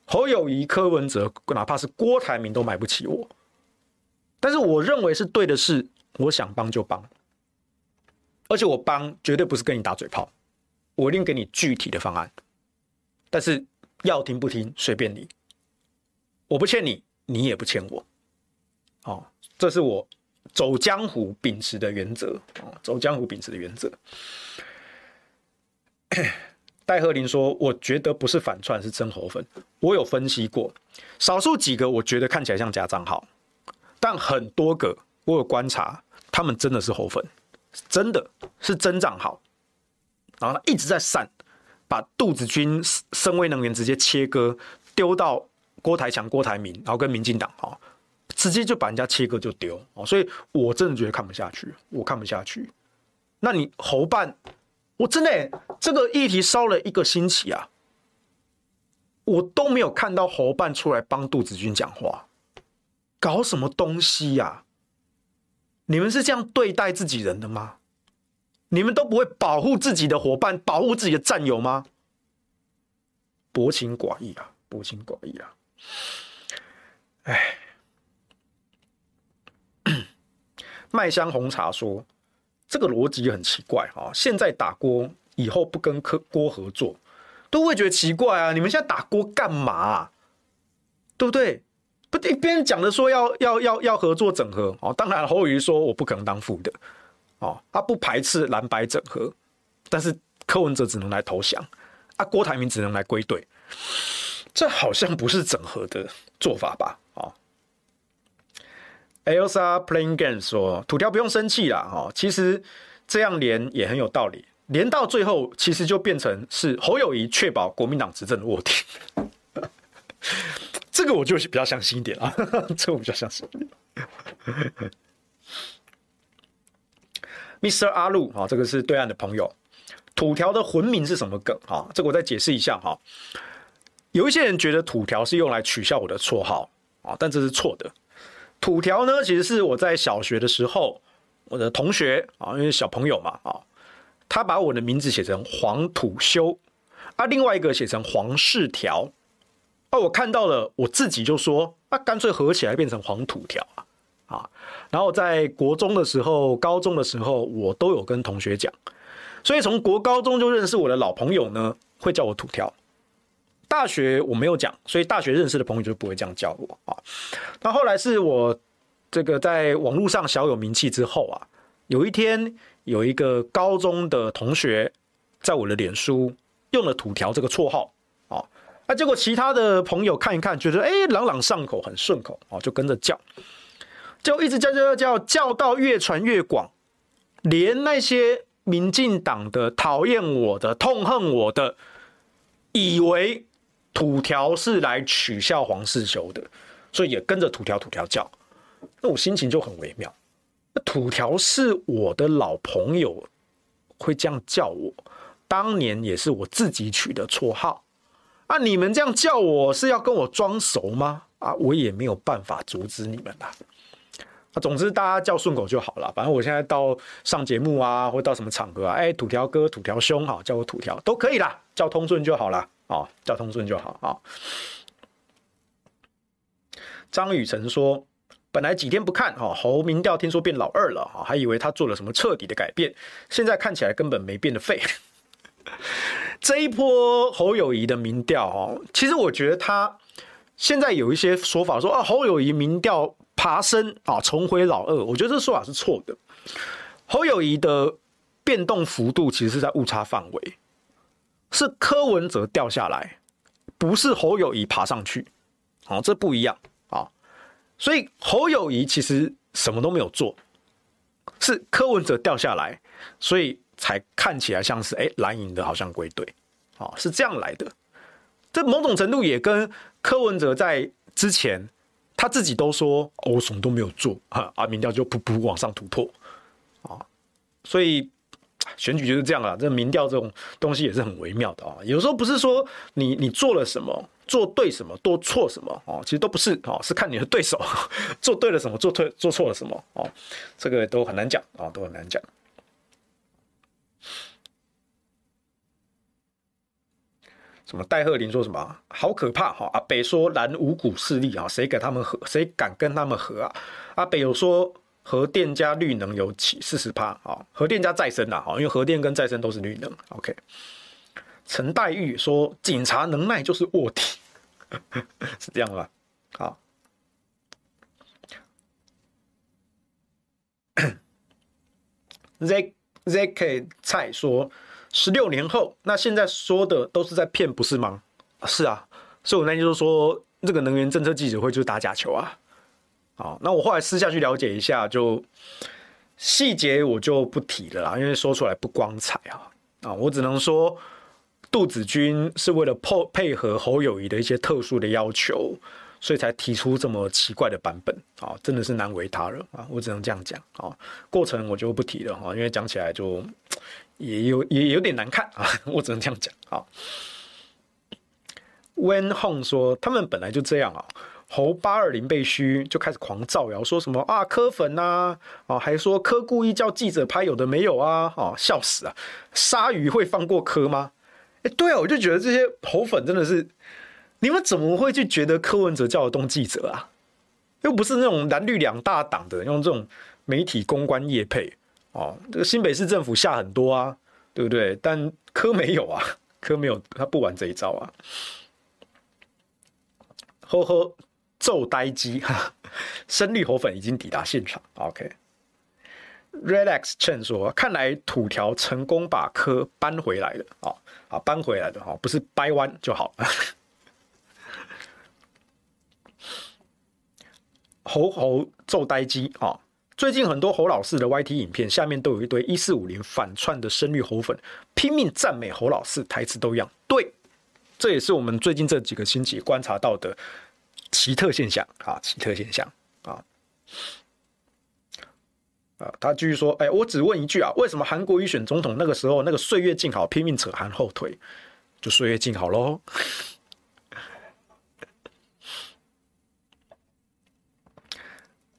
侯友宜、柯文哲，哪怕是郭台铭都买不起我。但是我认为是对的事，我想帮就帮，而且我帮绝对不是跟你打嘴炮，我一定给你具体的方案。但是要听不听随便你，我不欠你，你也不欠我，哦。这是我走江湖秉持的原则啊，走江湖秉持的原则。戴鹤林说：“我觉得不是反串，是真猴粉。我有分析过，少数几个我觉得看起来像假账号，但很多个我有观察，他们真的是猴粉，真的是真账号。然后他一直在散，把杜子君、深威能源直接切割，丢到郭台强、郭台铭，然后跟民进党啊。”直接就把人家切割就丢哦，所以我真的觉得看不下去，我看不下去。那你侯办，我真的这个议题烧了一个星期啊，我都没有看到侯办出来帮杜子君讲话，搞什么东西呀？你们是这样对待自己人的吗？你们都不会保护自己的伙伴，保护自己的战友吗？薄情寡义啊，薄情寡义啊！哎。麦香红茶说：“这个逻辑很奇怪哈，现在打锅，以后不跟柯郭合作，都会觉得奇怪啊！你们现在打锅干嘛啊？对不对？不一边讲的说要要要要合作整合哦，当然侯友宜说我不可能当副的哦，他不排斥蓝白整合，但是柯文哲只能来投降，啊，郭台铭只能来归队，这好像不是整合的做法吧？” Elsa playing games 说：“土条不用生气啦，哈，其实这样连也很有道理，连到最后其实就变成是侯友宜确保国民党执政的卧底，这个我就比较相信一点啊，这我比较相信。Mr. 阿路啊，这个是对岸的朋友，土条的魂名是什么梗啊？这个我再解释一下哈，有一些人觉得土条是用来取笑我的绰号啊，但这是错的。”土条呢，其实是我在小学的时候，我的同学啊，因为小朋友嘛啊，他把我的名字写成黄土修，啊，另外一个写成黄世条，啊，我看到了，我自己就说，那干脆合起来变成黄土条啊，啊，然后在国中的时候、高中的时候，我都有跟同学讲，所以从国高中就认识我的老朋友呢，会叫我土条。大学我没有讲，所以大学认识的朋友就不会这样叫我啊。那后来是我这个在网络上小有名气之后啊，有一天有一个高中的同学在我的脸书用了“土条”这个绰号啊，那结果其他的朋友看一看，觉得哎朗朗上口，很顺口啊，就跟着叫，就一直叫叫叫叫到越传越广，连那些民进党的讨厌我的、痛恨我的，以为。土条是来取笑黄世修的，所以也跟着土条土条叫，那我心情就很微妙。那土条是我的老朋友，会这样叫我，当年也是我自己取的绰号。啊，你们这样叫我是要跟我装熟吗？啊，我也没有办法阻止你们啦。啊，总之大家叫顺口就好了。反正我现在到上节目啊，或到什么场合啊，哎，土条哥、土条兄，哈，叫我土条都可以啦，叫通顺就好了。啊，叫通顺就好啊。张雨晨说。本来几天不看哈，侯民调听说变老二了哈，还以为他做了什么彻底的改变，现在看起来根本没变的废。这一波侯友宜的民调哈，其实我觉得他现在有一些说法说啊，侯友宜民调爬升啊，重回老二，我觉得这说法是错的。侯友宜的变动幅度其实是在误差范围，是柯文哲掉下来，不是侯友宜爬上去，好，这不一样啊。所以侯友宜其实什么都没有做，是柯文哲掉下来，所以才看起来像是哎蓝营的好像归队，哦，是这样来的。这某种程度也跟柯文哲在之前他自己都说哦，我什么都没有做啊，啊民调就噗噗往上突破啊，所以选举就是这样啊。这民调这种东西也是很微妙的啊，有时候不是说你你做了什么。做对什么，做错什么哦，其实都不是哦，是看你的对手 做对了什么，做错做错了什么哦，这个都很难讲啊，都很难讲。什么戴鹤林说什么好可怕哈？阿北说蓝五股势力啊，谁给他们和？谁敢跟他们和啊？阿北有说核电加绿能有起四十趴啊，核电加再生呐，因为核电跟再生都是绿能。OK，陈黛玉说警察能耐就是卧底。是这样吧？好，Z ZK 蔡说十六年后，那现在说的都是在骗，不是吗？是啊，所以我那天就说，这个能源政策记者会就是打假球啊。好，那我后来私下去了解一下，就细节我就不提了啦，因为说出来不光彩啊。啊，我只能说。杜子君是为了配配合侯友谊的一些特殊的要求，所以才提出这么奇怪的版本啊，真的是难为他了啊！我只能这样讲啊，过程我就不提了哈，因为讲起来就也有也有点难看啊，我只能这样讲啊。When Home 说他们本来就这样啊，侯八二零被嘘就开始狂造谣，说什么啊柯粉呐啊，还说柯故意叫记者拍有的没有啊，啊笑死啊！鲨鱼会放过柯吗？哎，对啊，我就觉得这些猴粉真的是，你们怎么会去觉得柯文哲叫得动记者啊？又不是那种蓝绿两大党的用这种媒体公关业配哦。这个新北市政府下很多啊，对不对？但柯没有啊，柯没有，他不玩这一招啊。呵呵，揍呆鸡哈，深绿猴粉已经抵达现场。OK。Relax 劝说：“看来土条成功把柯搬回来了啊，啊，搬回来的哈，不是掰弯就好。”猴猴揍呆鸡啊！最近很多侯老四的 YT 影片下面都有一堆一四五零反串的深绿猴粉，拼命赞美侯老四，台词都一样。对，这也是我们最近这几个星期观察到的奇特现象啊，奇特现象啊。啊他继续说：“哎，我只问一句啊，为什么韩国瑜选总统那个时候，那个岁月静好拼命扯韩后腿，就岁月静好喽？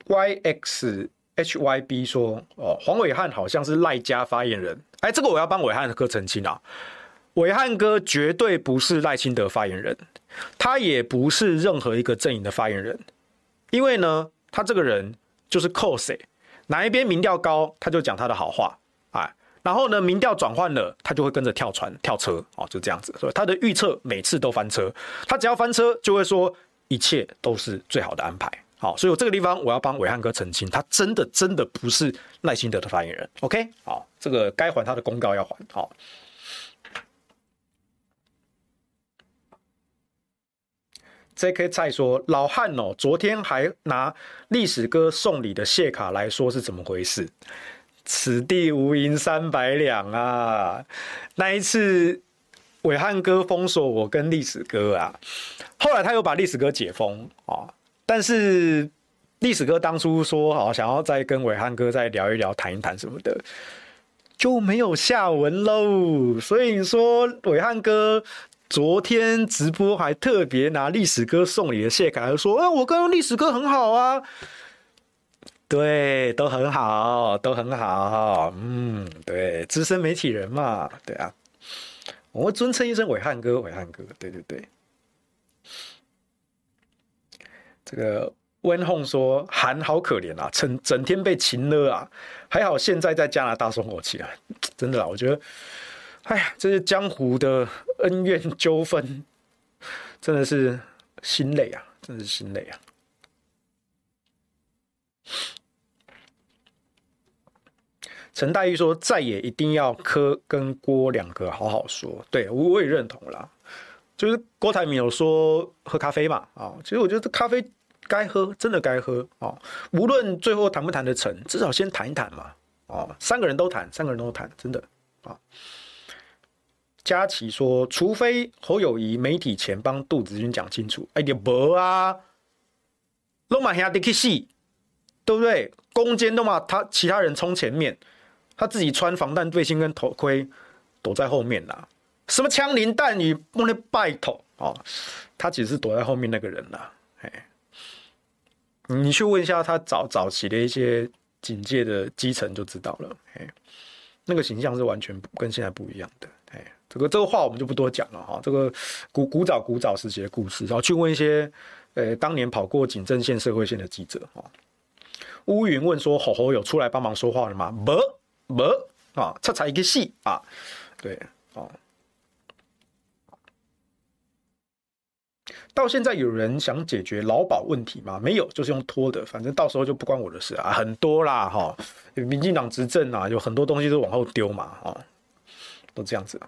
”YXHYB 说：“哦，黄伟汉好像是赖家发言人。哎，这个我要帮伟汉哥澄清啊，暐瀚哥绝对不是赖清德发言人，他也不是任何一个阵营的发言人，因为呢，他这个人就是扣谁。”哪一边民调高，他就讲他的好话，哎，然后呢，民调转换了，他就会跟着跳船跳车，哦，就这样子，所以他的预测每次都翻车，他只要翻车就会说一切都是最好的安排，好，所以我这个地方我要帮暐瀚哥澄清，他真的真的不是赖清德的发言人，OK，好，这个该还他的公告要还，好。J.K. 蔡说：“老汉哦，昨天还拿历史哥送礼的谢卡来说是怎么回事？此地无银三百两啊！那一次伟汉哥封锁我跟历史哥啊，后来他又把历史哥解封啊，但是历史哥当初说好想要再跟伟汉哥再聊一聊、谈一谈什么的，就没有下文喽。所以你说伟汉哥昨天直播还特别拿历史哥送礼的谢凯和说：“哎，我跟历史哥很好啊。”对，都很好，都很好。嗯，对，资深媒体人嘛，对啊，我尊称一声伟汉哥，伟汉哥，对对对。这个温红说韩好可怜啊，整整天被擒了啊，还好现在在加拿大松口气啊，真的啊，我觉得，哎呀，这些江湖的恩怨纠纷，真的是心累啊，真的是心累啊。陈大义说：“再也一定要柯跟郭两个好好说。”对，我我也认同啦。就是郭台铭有说喝咖啡嘛，啊，其实我觉得这咖啡该喝，真的该喝啊。无论最后谈不谈得成，至少先谈一谈嘛，啊，三个人都谈，三个人都谈，真的啊。佳琪说：“除非侯友宜媒体前帮杜子君讲清楚，哎，你无啊，罗马兄弟去死，对不对？攻坚的嘛，他其他人冲前面。”他自己穿防弹背心跟头盔，躲在后面啦。什么枪林弹雨不能拜托哦，他只是躲在后面那个人啦。哎，你去问一下他早早期的一些警界的基层就知道了。哎，那个形象是完全跟现在不一样的。这个这个话我们就不多讲了哈。这个古古早古早时期的故事，然后去问一些呃当年跑过警政线、社会线的记者哈。乌云问说：“吼吼有出来帮忙说话了吗？”不。没啊，差差一个戏啊，对啊，到现在有人想解决劳保问题吗？没有，就是用拖的，反正到时候就不关我的事啊。很多啦哈，民进党执政啊，有很多东西都往后丢嘛啊，都这样子。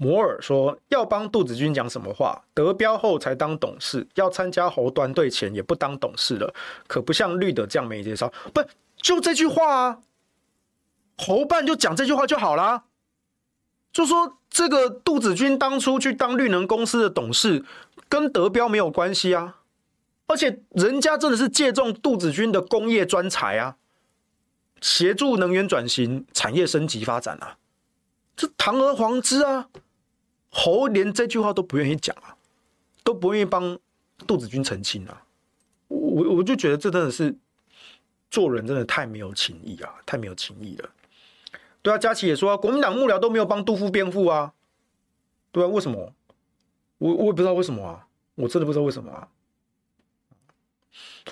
摩尔说要帮杜子君讲什么话？得标后才当董事，要参加侯端队前也不当董事了，可不像绿的这样没介绍，不。就这句话啊，侯办就讲这句话就好啦。就说这个杜子君当初去当绿能公司的董事，跟德标没有关系啊。而且人家真的是借重杜子君的工业专才啊，协助能源转型、产业升级发展啊，这堂而皇之啊。侯连这句话都不愿意讲啊，都不愿意帮杜子君澄清啊。我我就觉得这真的是。做人真的太没有情义啊，太没有情义了。对啊，佳琪也说啊，国民党幕僚都没有帮杜副辩护啊。对啊，为什么？我我也不知道为什么啊，我真的不知道为什么啊。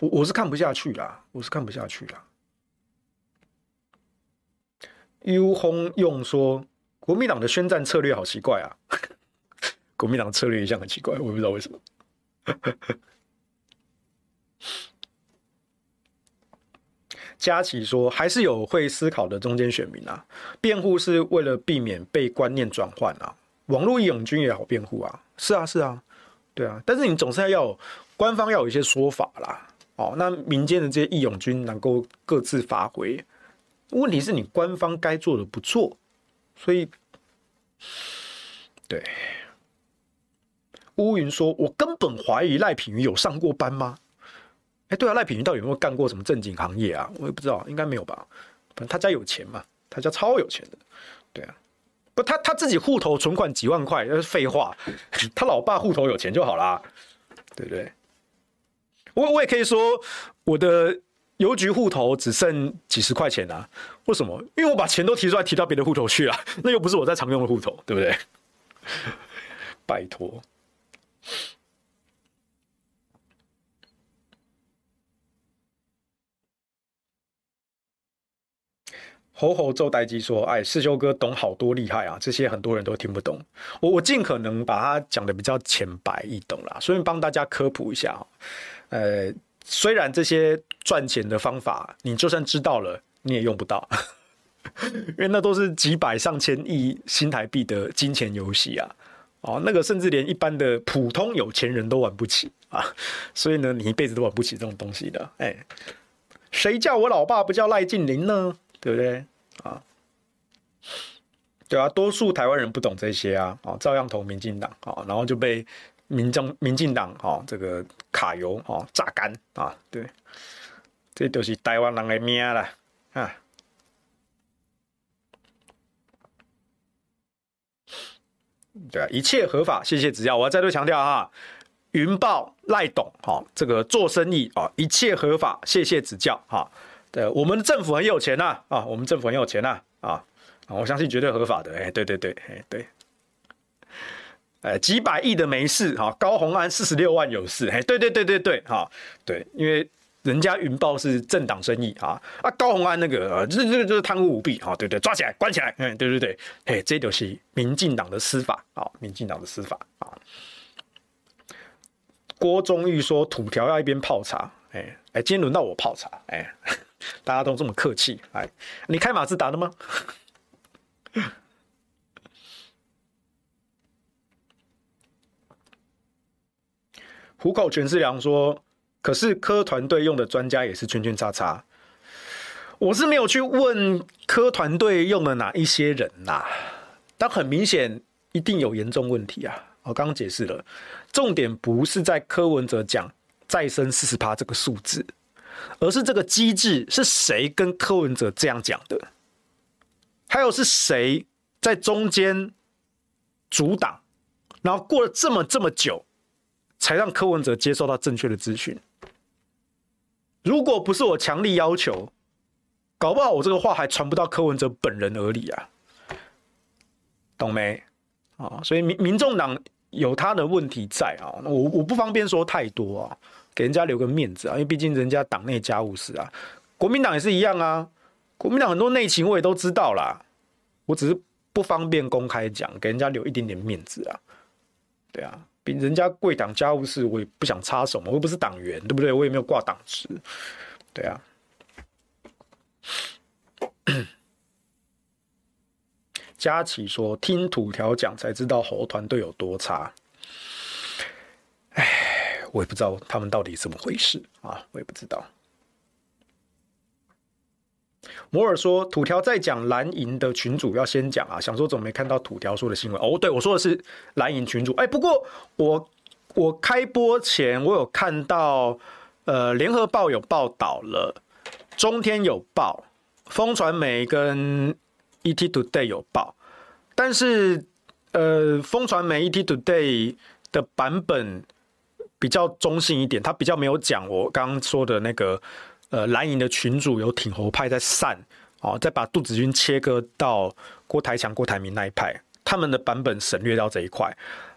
我我是看不下去啦，我是看不下去啦。U 轰用说，国民党的宣战策略好奇怪啊，国民党策略一向很奇怪，我也不知道为什么。佳琪说：“还是有会思考的中间选民啊，辩护是为了避免被观念转换啊。网络义勇军也好辩护啊，是啊是啊，对啊。但是你总是要有官方要有一些说法啦，哦，那民间的这些义勇军能够各自发挥。问题是你官方该做的不做，所以，对。乌云说：我根本怀疑赖品妤有上过班吗？”哎，对啊，赖品妤到底有没有干过什么正经行业啊？我也不知道，应该没有吧。反正他家有钱嘛，他家超有钱的。对啊，不，他他自己户头存款几万块，那是废话。他老爸户头有钱就好啦，对不对？我我也可以说，我的邮局户头只剩几十块钱啊。为什么？因为我把钱都提出来，提到别的户头去了，那又不是我在常用的户头，对不对？拜托。吼吼周代基说：“哎，世修哥懂好多厉害啊，这些很多人都听不懂。我我尽可能把它讲得比较浅白易懂啦，所以帮大家科普一下。呃，虽然这些赚钱的方法，你就算知道了，你也用不到，因为那都是几百上千亿新台币的金钱游戏啊。哦，那个甚至连一般的普通有钱人都玩不起啊。所以呢，你一辈子都玩不起这种东西的。哎，谁叫我老爸不叫赖静玲呢？”对不对啊？对啊，多数台湾人不懂这些啊，啊，照样投民进党啊，然后就被民众民进党哦，这个卡油哦榨干啊，对，这都是台湾人的命啦啊。对，一切合法，谢谢指教。我要再度强调哈，云豹赖董哈，这个做生意啊，一切合法，谢谢指教哈。对，我们政府很有钱呐啊，我们政府很有钱呐啊，我相信绝对合法的。哎，对对对，哎对，哎几百亿的没事哈，高虹安四十六万有事，哎对对对对对哈，对，因为。人家云豹是政党生意啊，啊高虹安那个啊，这这个就是贪污舞弊啊，对对，抓起来关起来，嗯，对对对，嘿，这就是民进党的司法啊，民进党的司法啊。郭忠玉说土条要一边泡茶，哎哎，今天轮到我泡茶，哎，大家都这么客气，哎，你开马自达的吗？虎口全是良说。可是科团队用的专家也是圈圈叉叉，我是没有去问科团队用了哪一些人呐、但很明显一定有严重问题啊！我刚刚解释了，重点不是在柯文哲讲再生四十趴这个数字，而是这个机制是谁跟柯文哲这样讲的，还有是谁在中间阻挡，然后过了这么这么久，才让柯文哲接受到正确的资讯。如果不是我强力要求，搞不好我这个话还传不到柯文哲本人耳里啊，懂没？啊，所以民民众党有他的问题在啊，我我不方便说太多啊，给人家留个面子啊，因为毕竟人家党内家务事啊，国民党也是一样啊，国民党很多内情我也都知道啦，我只是不方便公开讲，给人家留一点点面子啊，对啊。人家贵党家务事，我也不想插手嘛，我又不是党员，对不对？我也没有挂党职，对啊。佳琪说：“听土条讲才知道猴团队有多差。”哎，我也不知道他们到底怎么回事啊，我也不知道。摩尔说：“土条在讲蓝银的群主要先讲啊，想说怎么没看到土条说的新闻哦？对，我说的是蓝银群主。哎，不过我我开播前我有看到，呃，联合报有报道了，中天有报，风传媒跟 ET Today 有报，但是呃，风传媒 ET Today 的版本比较中性一点，它比较没有讲我刚刚说的那个。”呃，蓝营的群主有挺侯派在散，哦，再把杜子君切割到郭台强、郭台铭那一派，他们的版本省略到这一块。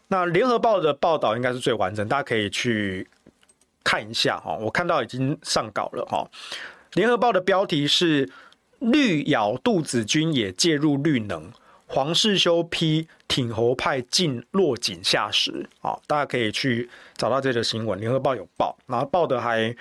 那联合报的报道应该是最完整，大家可以去看一下哈。我看到已经上稿了哈。联合报的标题是“绿咬杜子君也介入绿能”，黄世修批挺侯派进落井下石啊，大家可以去找到这个新闻。联合报有报，然后报的还。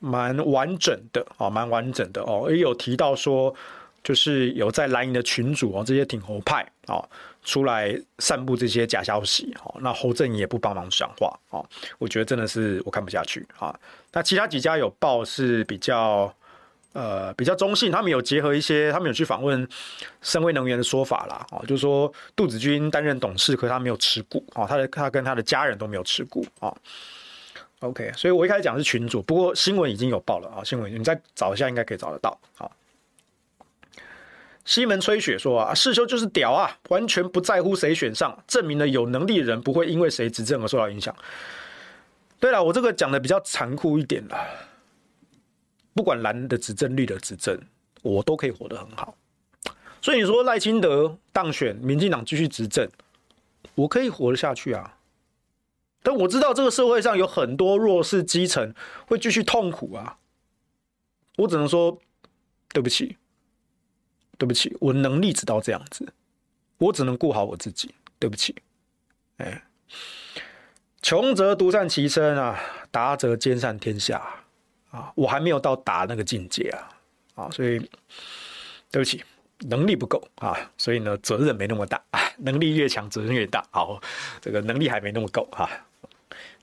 蛮完整的哦，蛮完整的哦，也有提到说，就是有在蓝营的群主哦，这些挺侯派哦，出来散布这些假消息哦，那侯正也不帮忙讲话哦，我觉得真的是我看不下去啊。那其他几家有报是比较呃比较中性，他们有结合一些，他们有去访问深威能源的说法啦，哦，就是说杜子君担任董事，可他没有持股哦，他的他跟他的家人都没有持股啊。OK，所以我一开始讲是群主，不过新闻已经有报了啊，新闻你再找一下应该可以找得到。好，西门吹雪说啊，世修就是屌啊，完全不在乎谁选上，证明了有能力的人不会因为谁执政而受到影响。对了，我这个讲的比较残酷一点了，不管蓝的执政、绿的执政，我都可以活得很好。所以你说赖清德当选，民进党继续执政，我可以活得下去啊。但我知道这个社会上有很多弱势基层会继续痛苦啊！我只能说对不起，对不起，我能力只到这样子，我只能顾好我自己，对不起。哎，穷则独善其身啊，达则兼善天下啊！我还没有到达那个境界啊！啊，所以对不起，能力不够啊，所以呢，责任没那么大。能力越强，责任越大。好，这个能力还没那么够哈。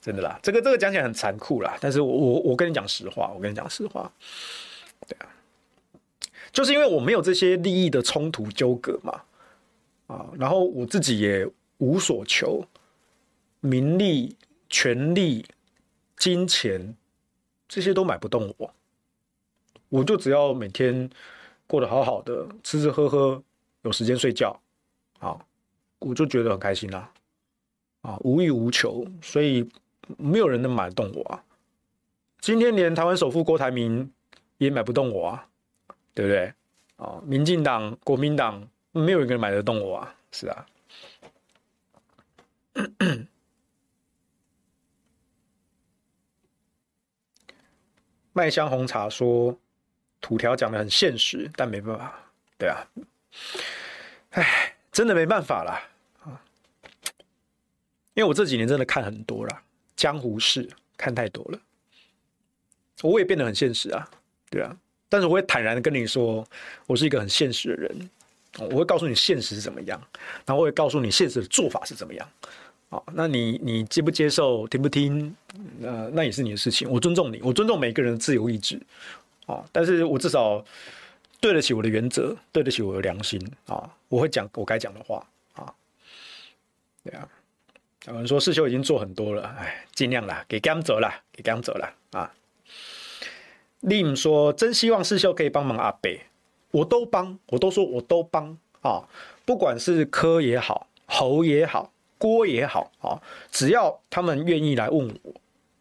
真的啦，这个这个讲起来很残酷啦，但是我我我跟你讲实话，我跟你讲实话，对啊，就是因为我没有这些利益的冲突纠葛嘛，啊，然后我自己也无所求，名利权力、金钱，这些都买不动我。我就只要每天过得好好的，吃吃喝喝，有时间睡觉，啊，我就觉得很开心啦，啊，无欲无求，所以没有人能买动我啊。今天连台湾首富郭台铭也买不动我啊，对不对？啊，民进党、国民党没有一个人买得动我啊，是啊。麦香红茶说。土条讲的很现实，但没办法，对啊，哎，真的没办法啦。啊！因为我这几年真的看很多了，江湖事看太多了，我也变得很现实啊，对啊，但是我会坦然的跟你说，我是一个很现实的人，我会告诉你现实是怎么样，然后我会告诉你现实的做法是怎么样，啊，那你你接不接受，听不听，呃，那也是你的事情，我尊重你，我尊重每个人的自由意志。啊！但是我至少对得起我的原则，对得起我的良心啊！我会讲我该讲的话啊。对啊，有人说世修已经做很多了，哎，尽量啦，给刚走了，给刚走了啊。Lim 说真希望世修可以帮忙阿北，我都帮，我都说我都帮啊！不管是柯也好，侯也好，郭也好啊，只要他们愿意来问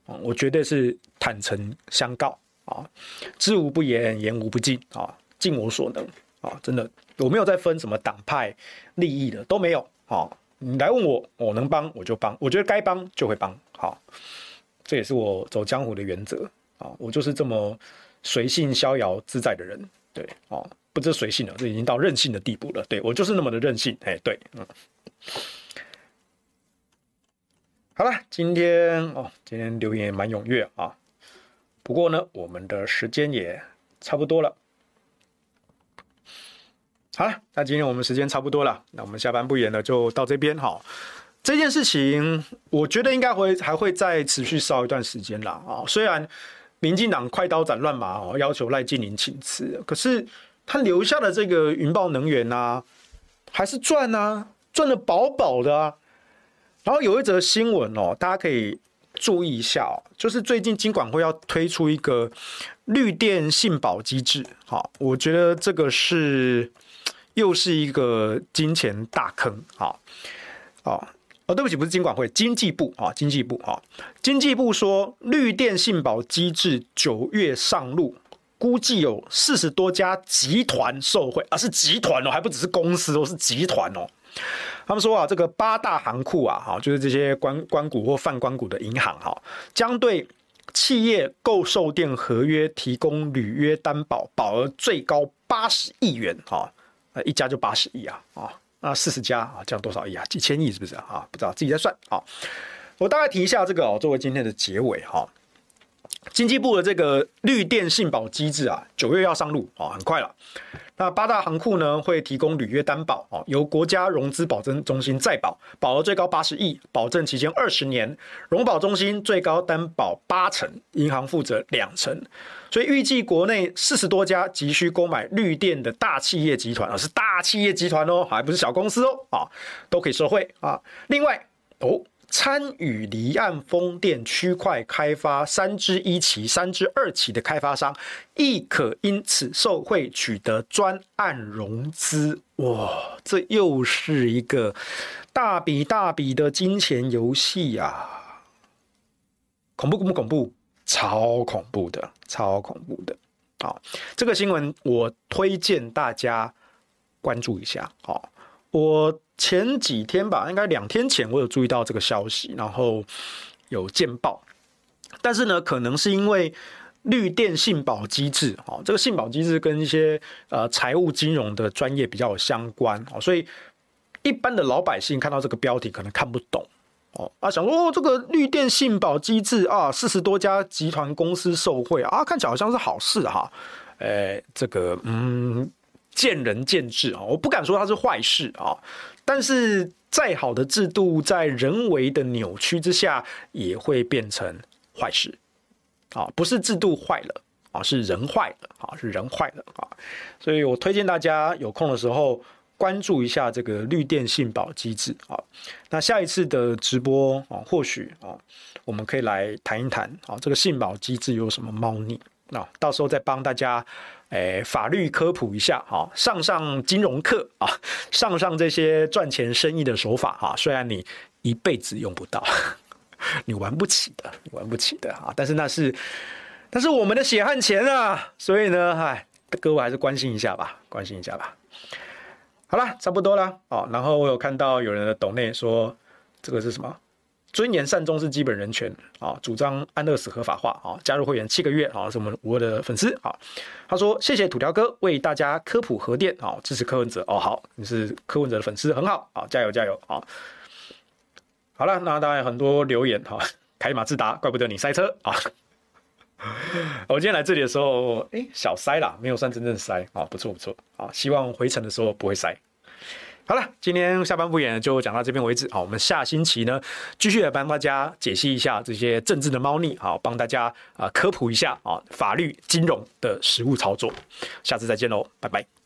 我，我绝对是坦诚相告。啊，知无不言，言无不尽啊，尽我所能啊，真的，我没有在分什么党派利益的，都没有啊。你来问我，我能帮我就帮，我觉得该帮就会帮。好，这也是我走江湖的原则啊，我就是这么随性逍遥自在的人。对，哦，不知随性了，这已经到任性的地步了。对，我就是那么的任性。哎，对，嗯，好了，今天哦，今天留言也蛮踊跃啊。不过呢，我们的时间也差不多了。好了，那今天我们时间差不多了，那我们下班不演了，就到这边哈。这件事情，我觉得应该会还会再持续烧一段时间啦。啊。虽然民进党快刀斩乱麻哦，要求赖清德请辞，可是他留下的这个云豹能源啊，还是赚啊，赚得饱饱的啊。然后有一则新闻哦，大家可以。注意一下哦，就是最近金管会要推出一个绿电信保机制，好，我觉得这个是又是一个金钱大坑，啊，哦，哦，对不起，不是金管会，经济部啊，经济部啊，经济部说绿电信保机制九月上路，估计有四十多家集团受惠，啊，是集团哦，还不只是公司哦，是集团哦。他们说啊，这个八大行库啊，哈，就是这些关关股或泛关股的银行哈，将对企业购售电合约提供履约担保，保额最高八十亿元哈呃，一家就八十亿啊，啊，那四十家啊，这样多少亿啊？几千亿是不是啊？不知道，自己在算啊。我大概提一下这个哦，作为今天的结尾哈。经济部的这个绿电信保机制啊，九月要上路啊，很快了。那八大行库呢，会提供履约担保啊，由国家融资保证中心再保，保额最高八十亿，保证期间二十年，融保中心最高担保八成，银行负责两成。所以预计国内四十多家急需购买绿电的大企业集团啊，是大企业集团哦，还不是小公司哦啊，都可以受惠啊。另外哦。参与离岸风电区块开发三之一期、三之二期的开发商，亦可因此受惠，取得专案融资。哇，这又是一个大笔大笔的金钱游戏呀！恐怖恐怖恐怖，超恐怖的，超恐怖的。好，这个新闻我推荐大家关注一下。好，我。前几天吧，应该两天前，我有注意到这个消息，然后有见报。但是呢，可能是因为绿电信保机制，哦，这个信保机制跟一些呃财务金融的专业比较相关，哦，所以一般的老百姓看到这个标题可能看不懂，哦，啊，想说哦，这个绿电信保机制啊，四十多家集团公司受惠啊，看起来好像是好事哈，诶，这个嗯，见仁见智啊，我不敢说它是坏事啊。但是再好的制度，在人为的扭曲之下，也会变成坏事，啊，不是制度坏了啊，是人坏了啊，是人坏了啊，所以我推荐大家有空的时候关注一下这个绿电信保机制啊。那下一次的直播啊，或许啊，我们可以来谈一谈啊，这个信保机制有什么猫腻？那到时候再帮大家诶法律科普一下哈，上上金融课啊，上上这些赚钱生意的手法哈。虽然你一辈子用不到，你玩不起的，你玩不起的啊。但是那是那是我们的血汗钱啊，所以呢，嗨，各位还是关心一下吧，关心一下吧。好了，差不多了哦。然后我有看到有人的抖内说，这个是什么？尊严善终是基本人权啊，主张安乐死合法化啊。加入会员七个月啊，是我们五二的粉丝啊。他说：“谢谢土条哥为大家科普核电啊，支持柯文哲哦。好，你是柯文哲的粉丝，很好啊，加油加油啊。”好了，那当然很多留言哈，凯马自达，怪不得你塞车啊。我今天来这里的时候，哎、小塞啦，没有算真正塞啊，不错不错啊，希望回程的时候不会塞。好了，今天下半部演就讲到这边为止。好，我们下星期呢，继续来帮大家解析一下这些政治的猫腻，好，帮大家啊科普一下啊法律金融的实务操作。下次再见喽，拜拜。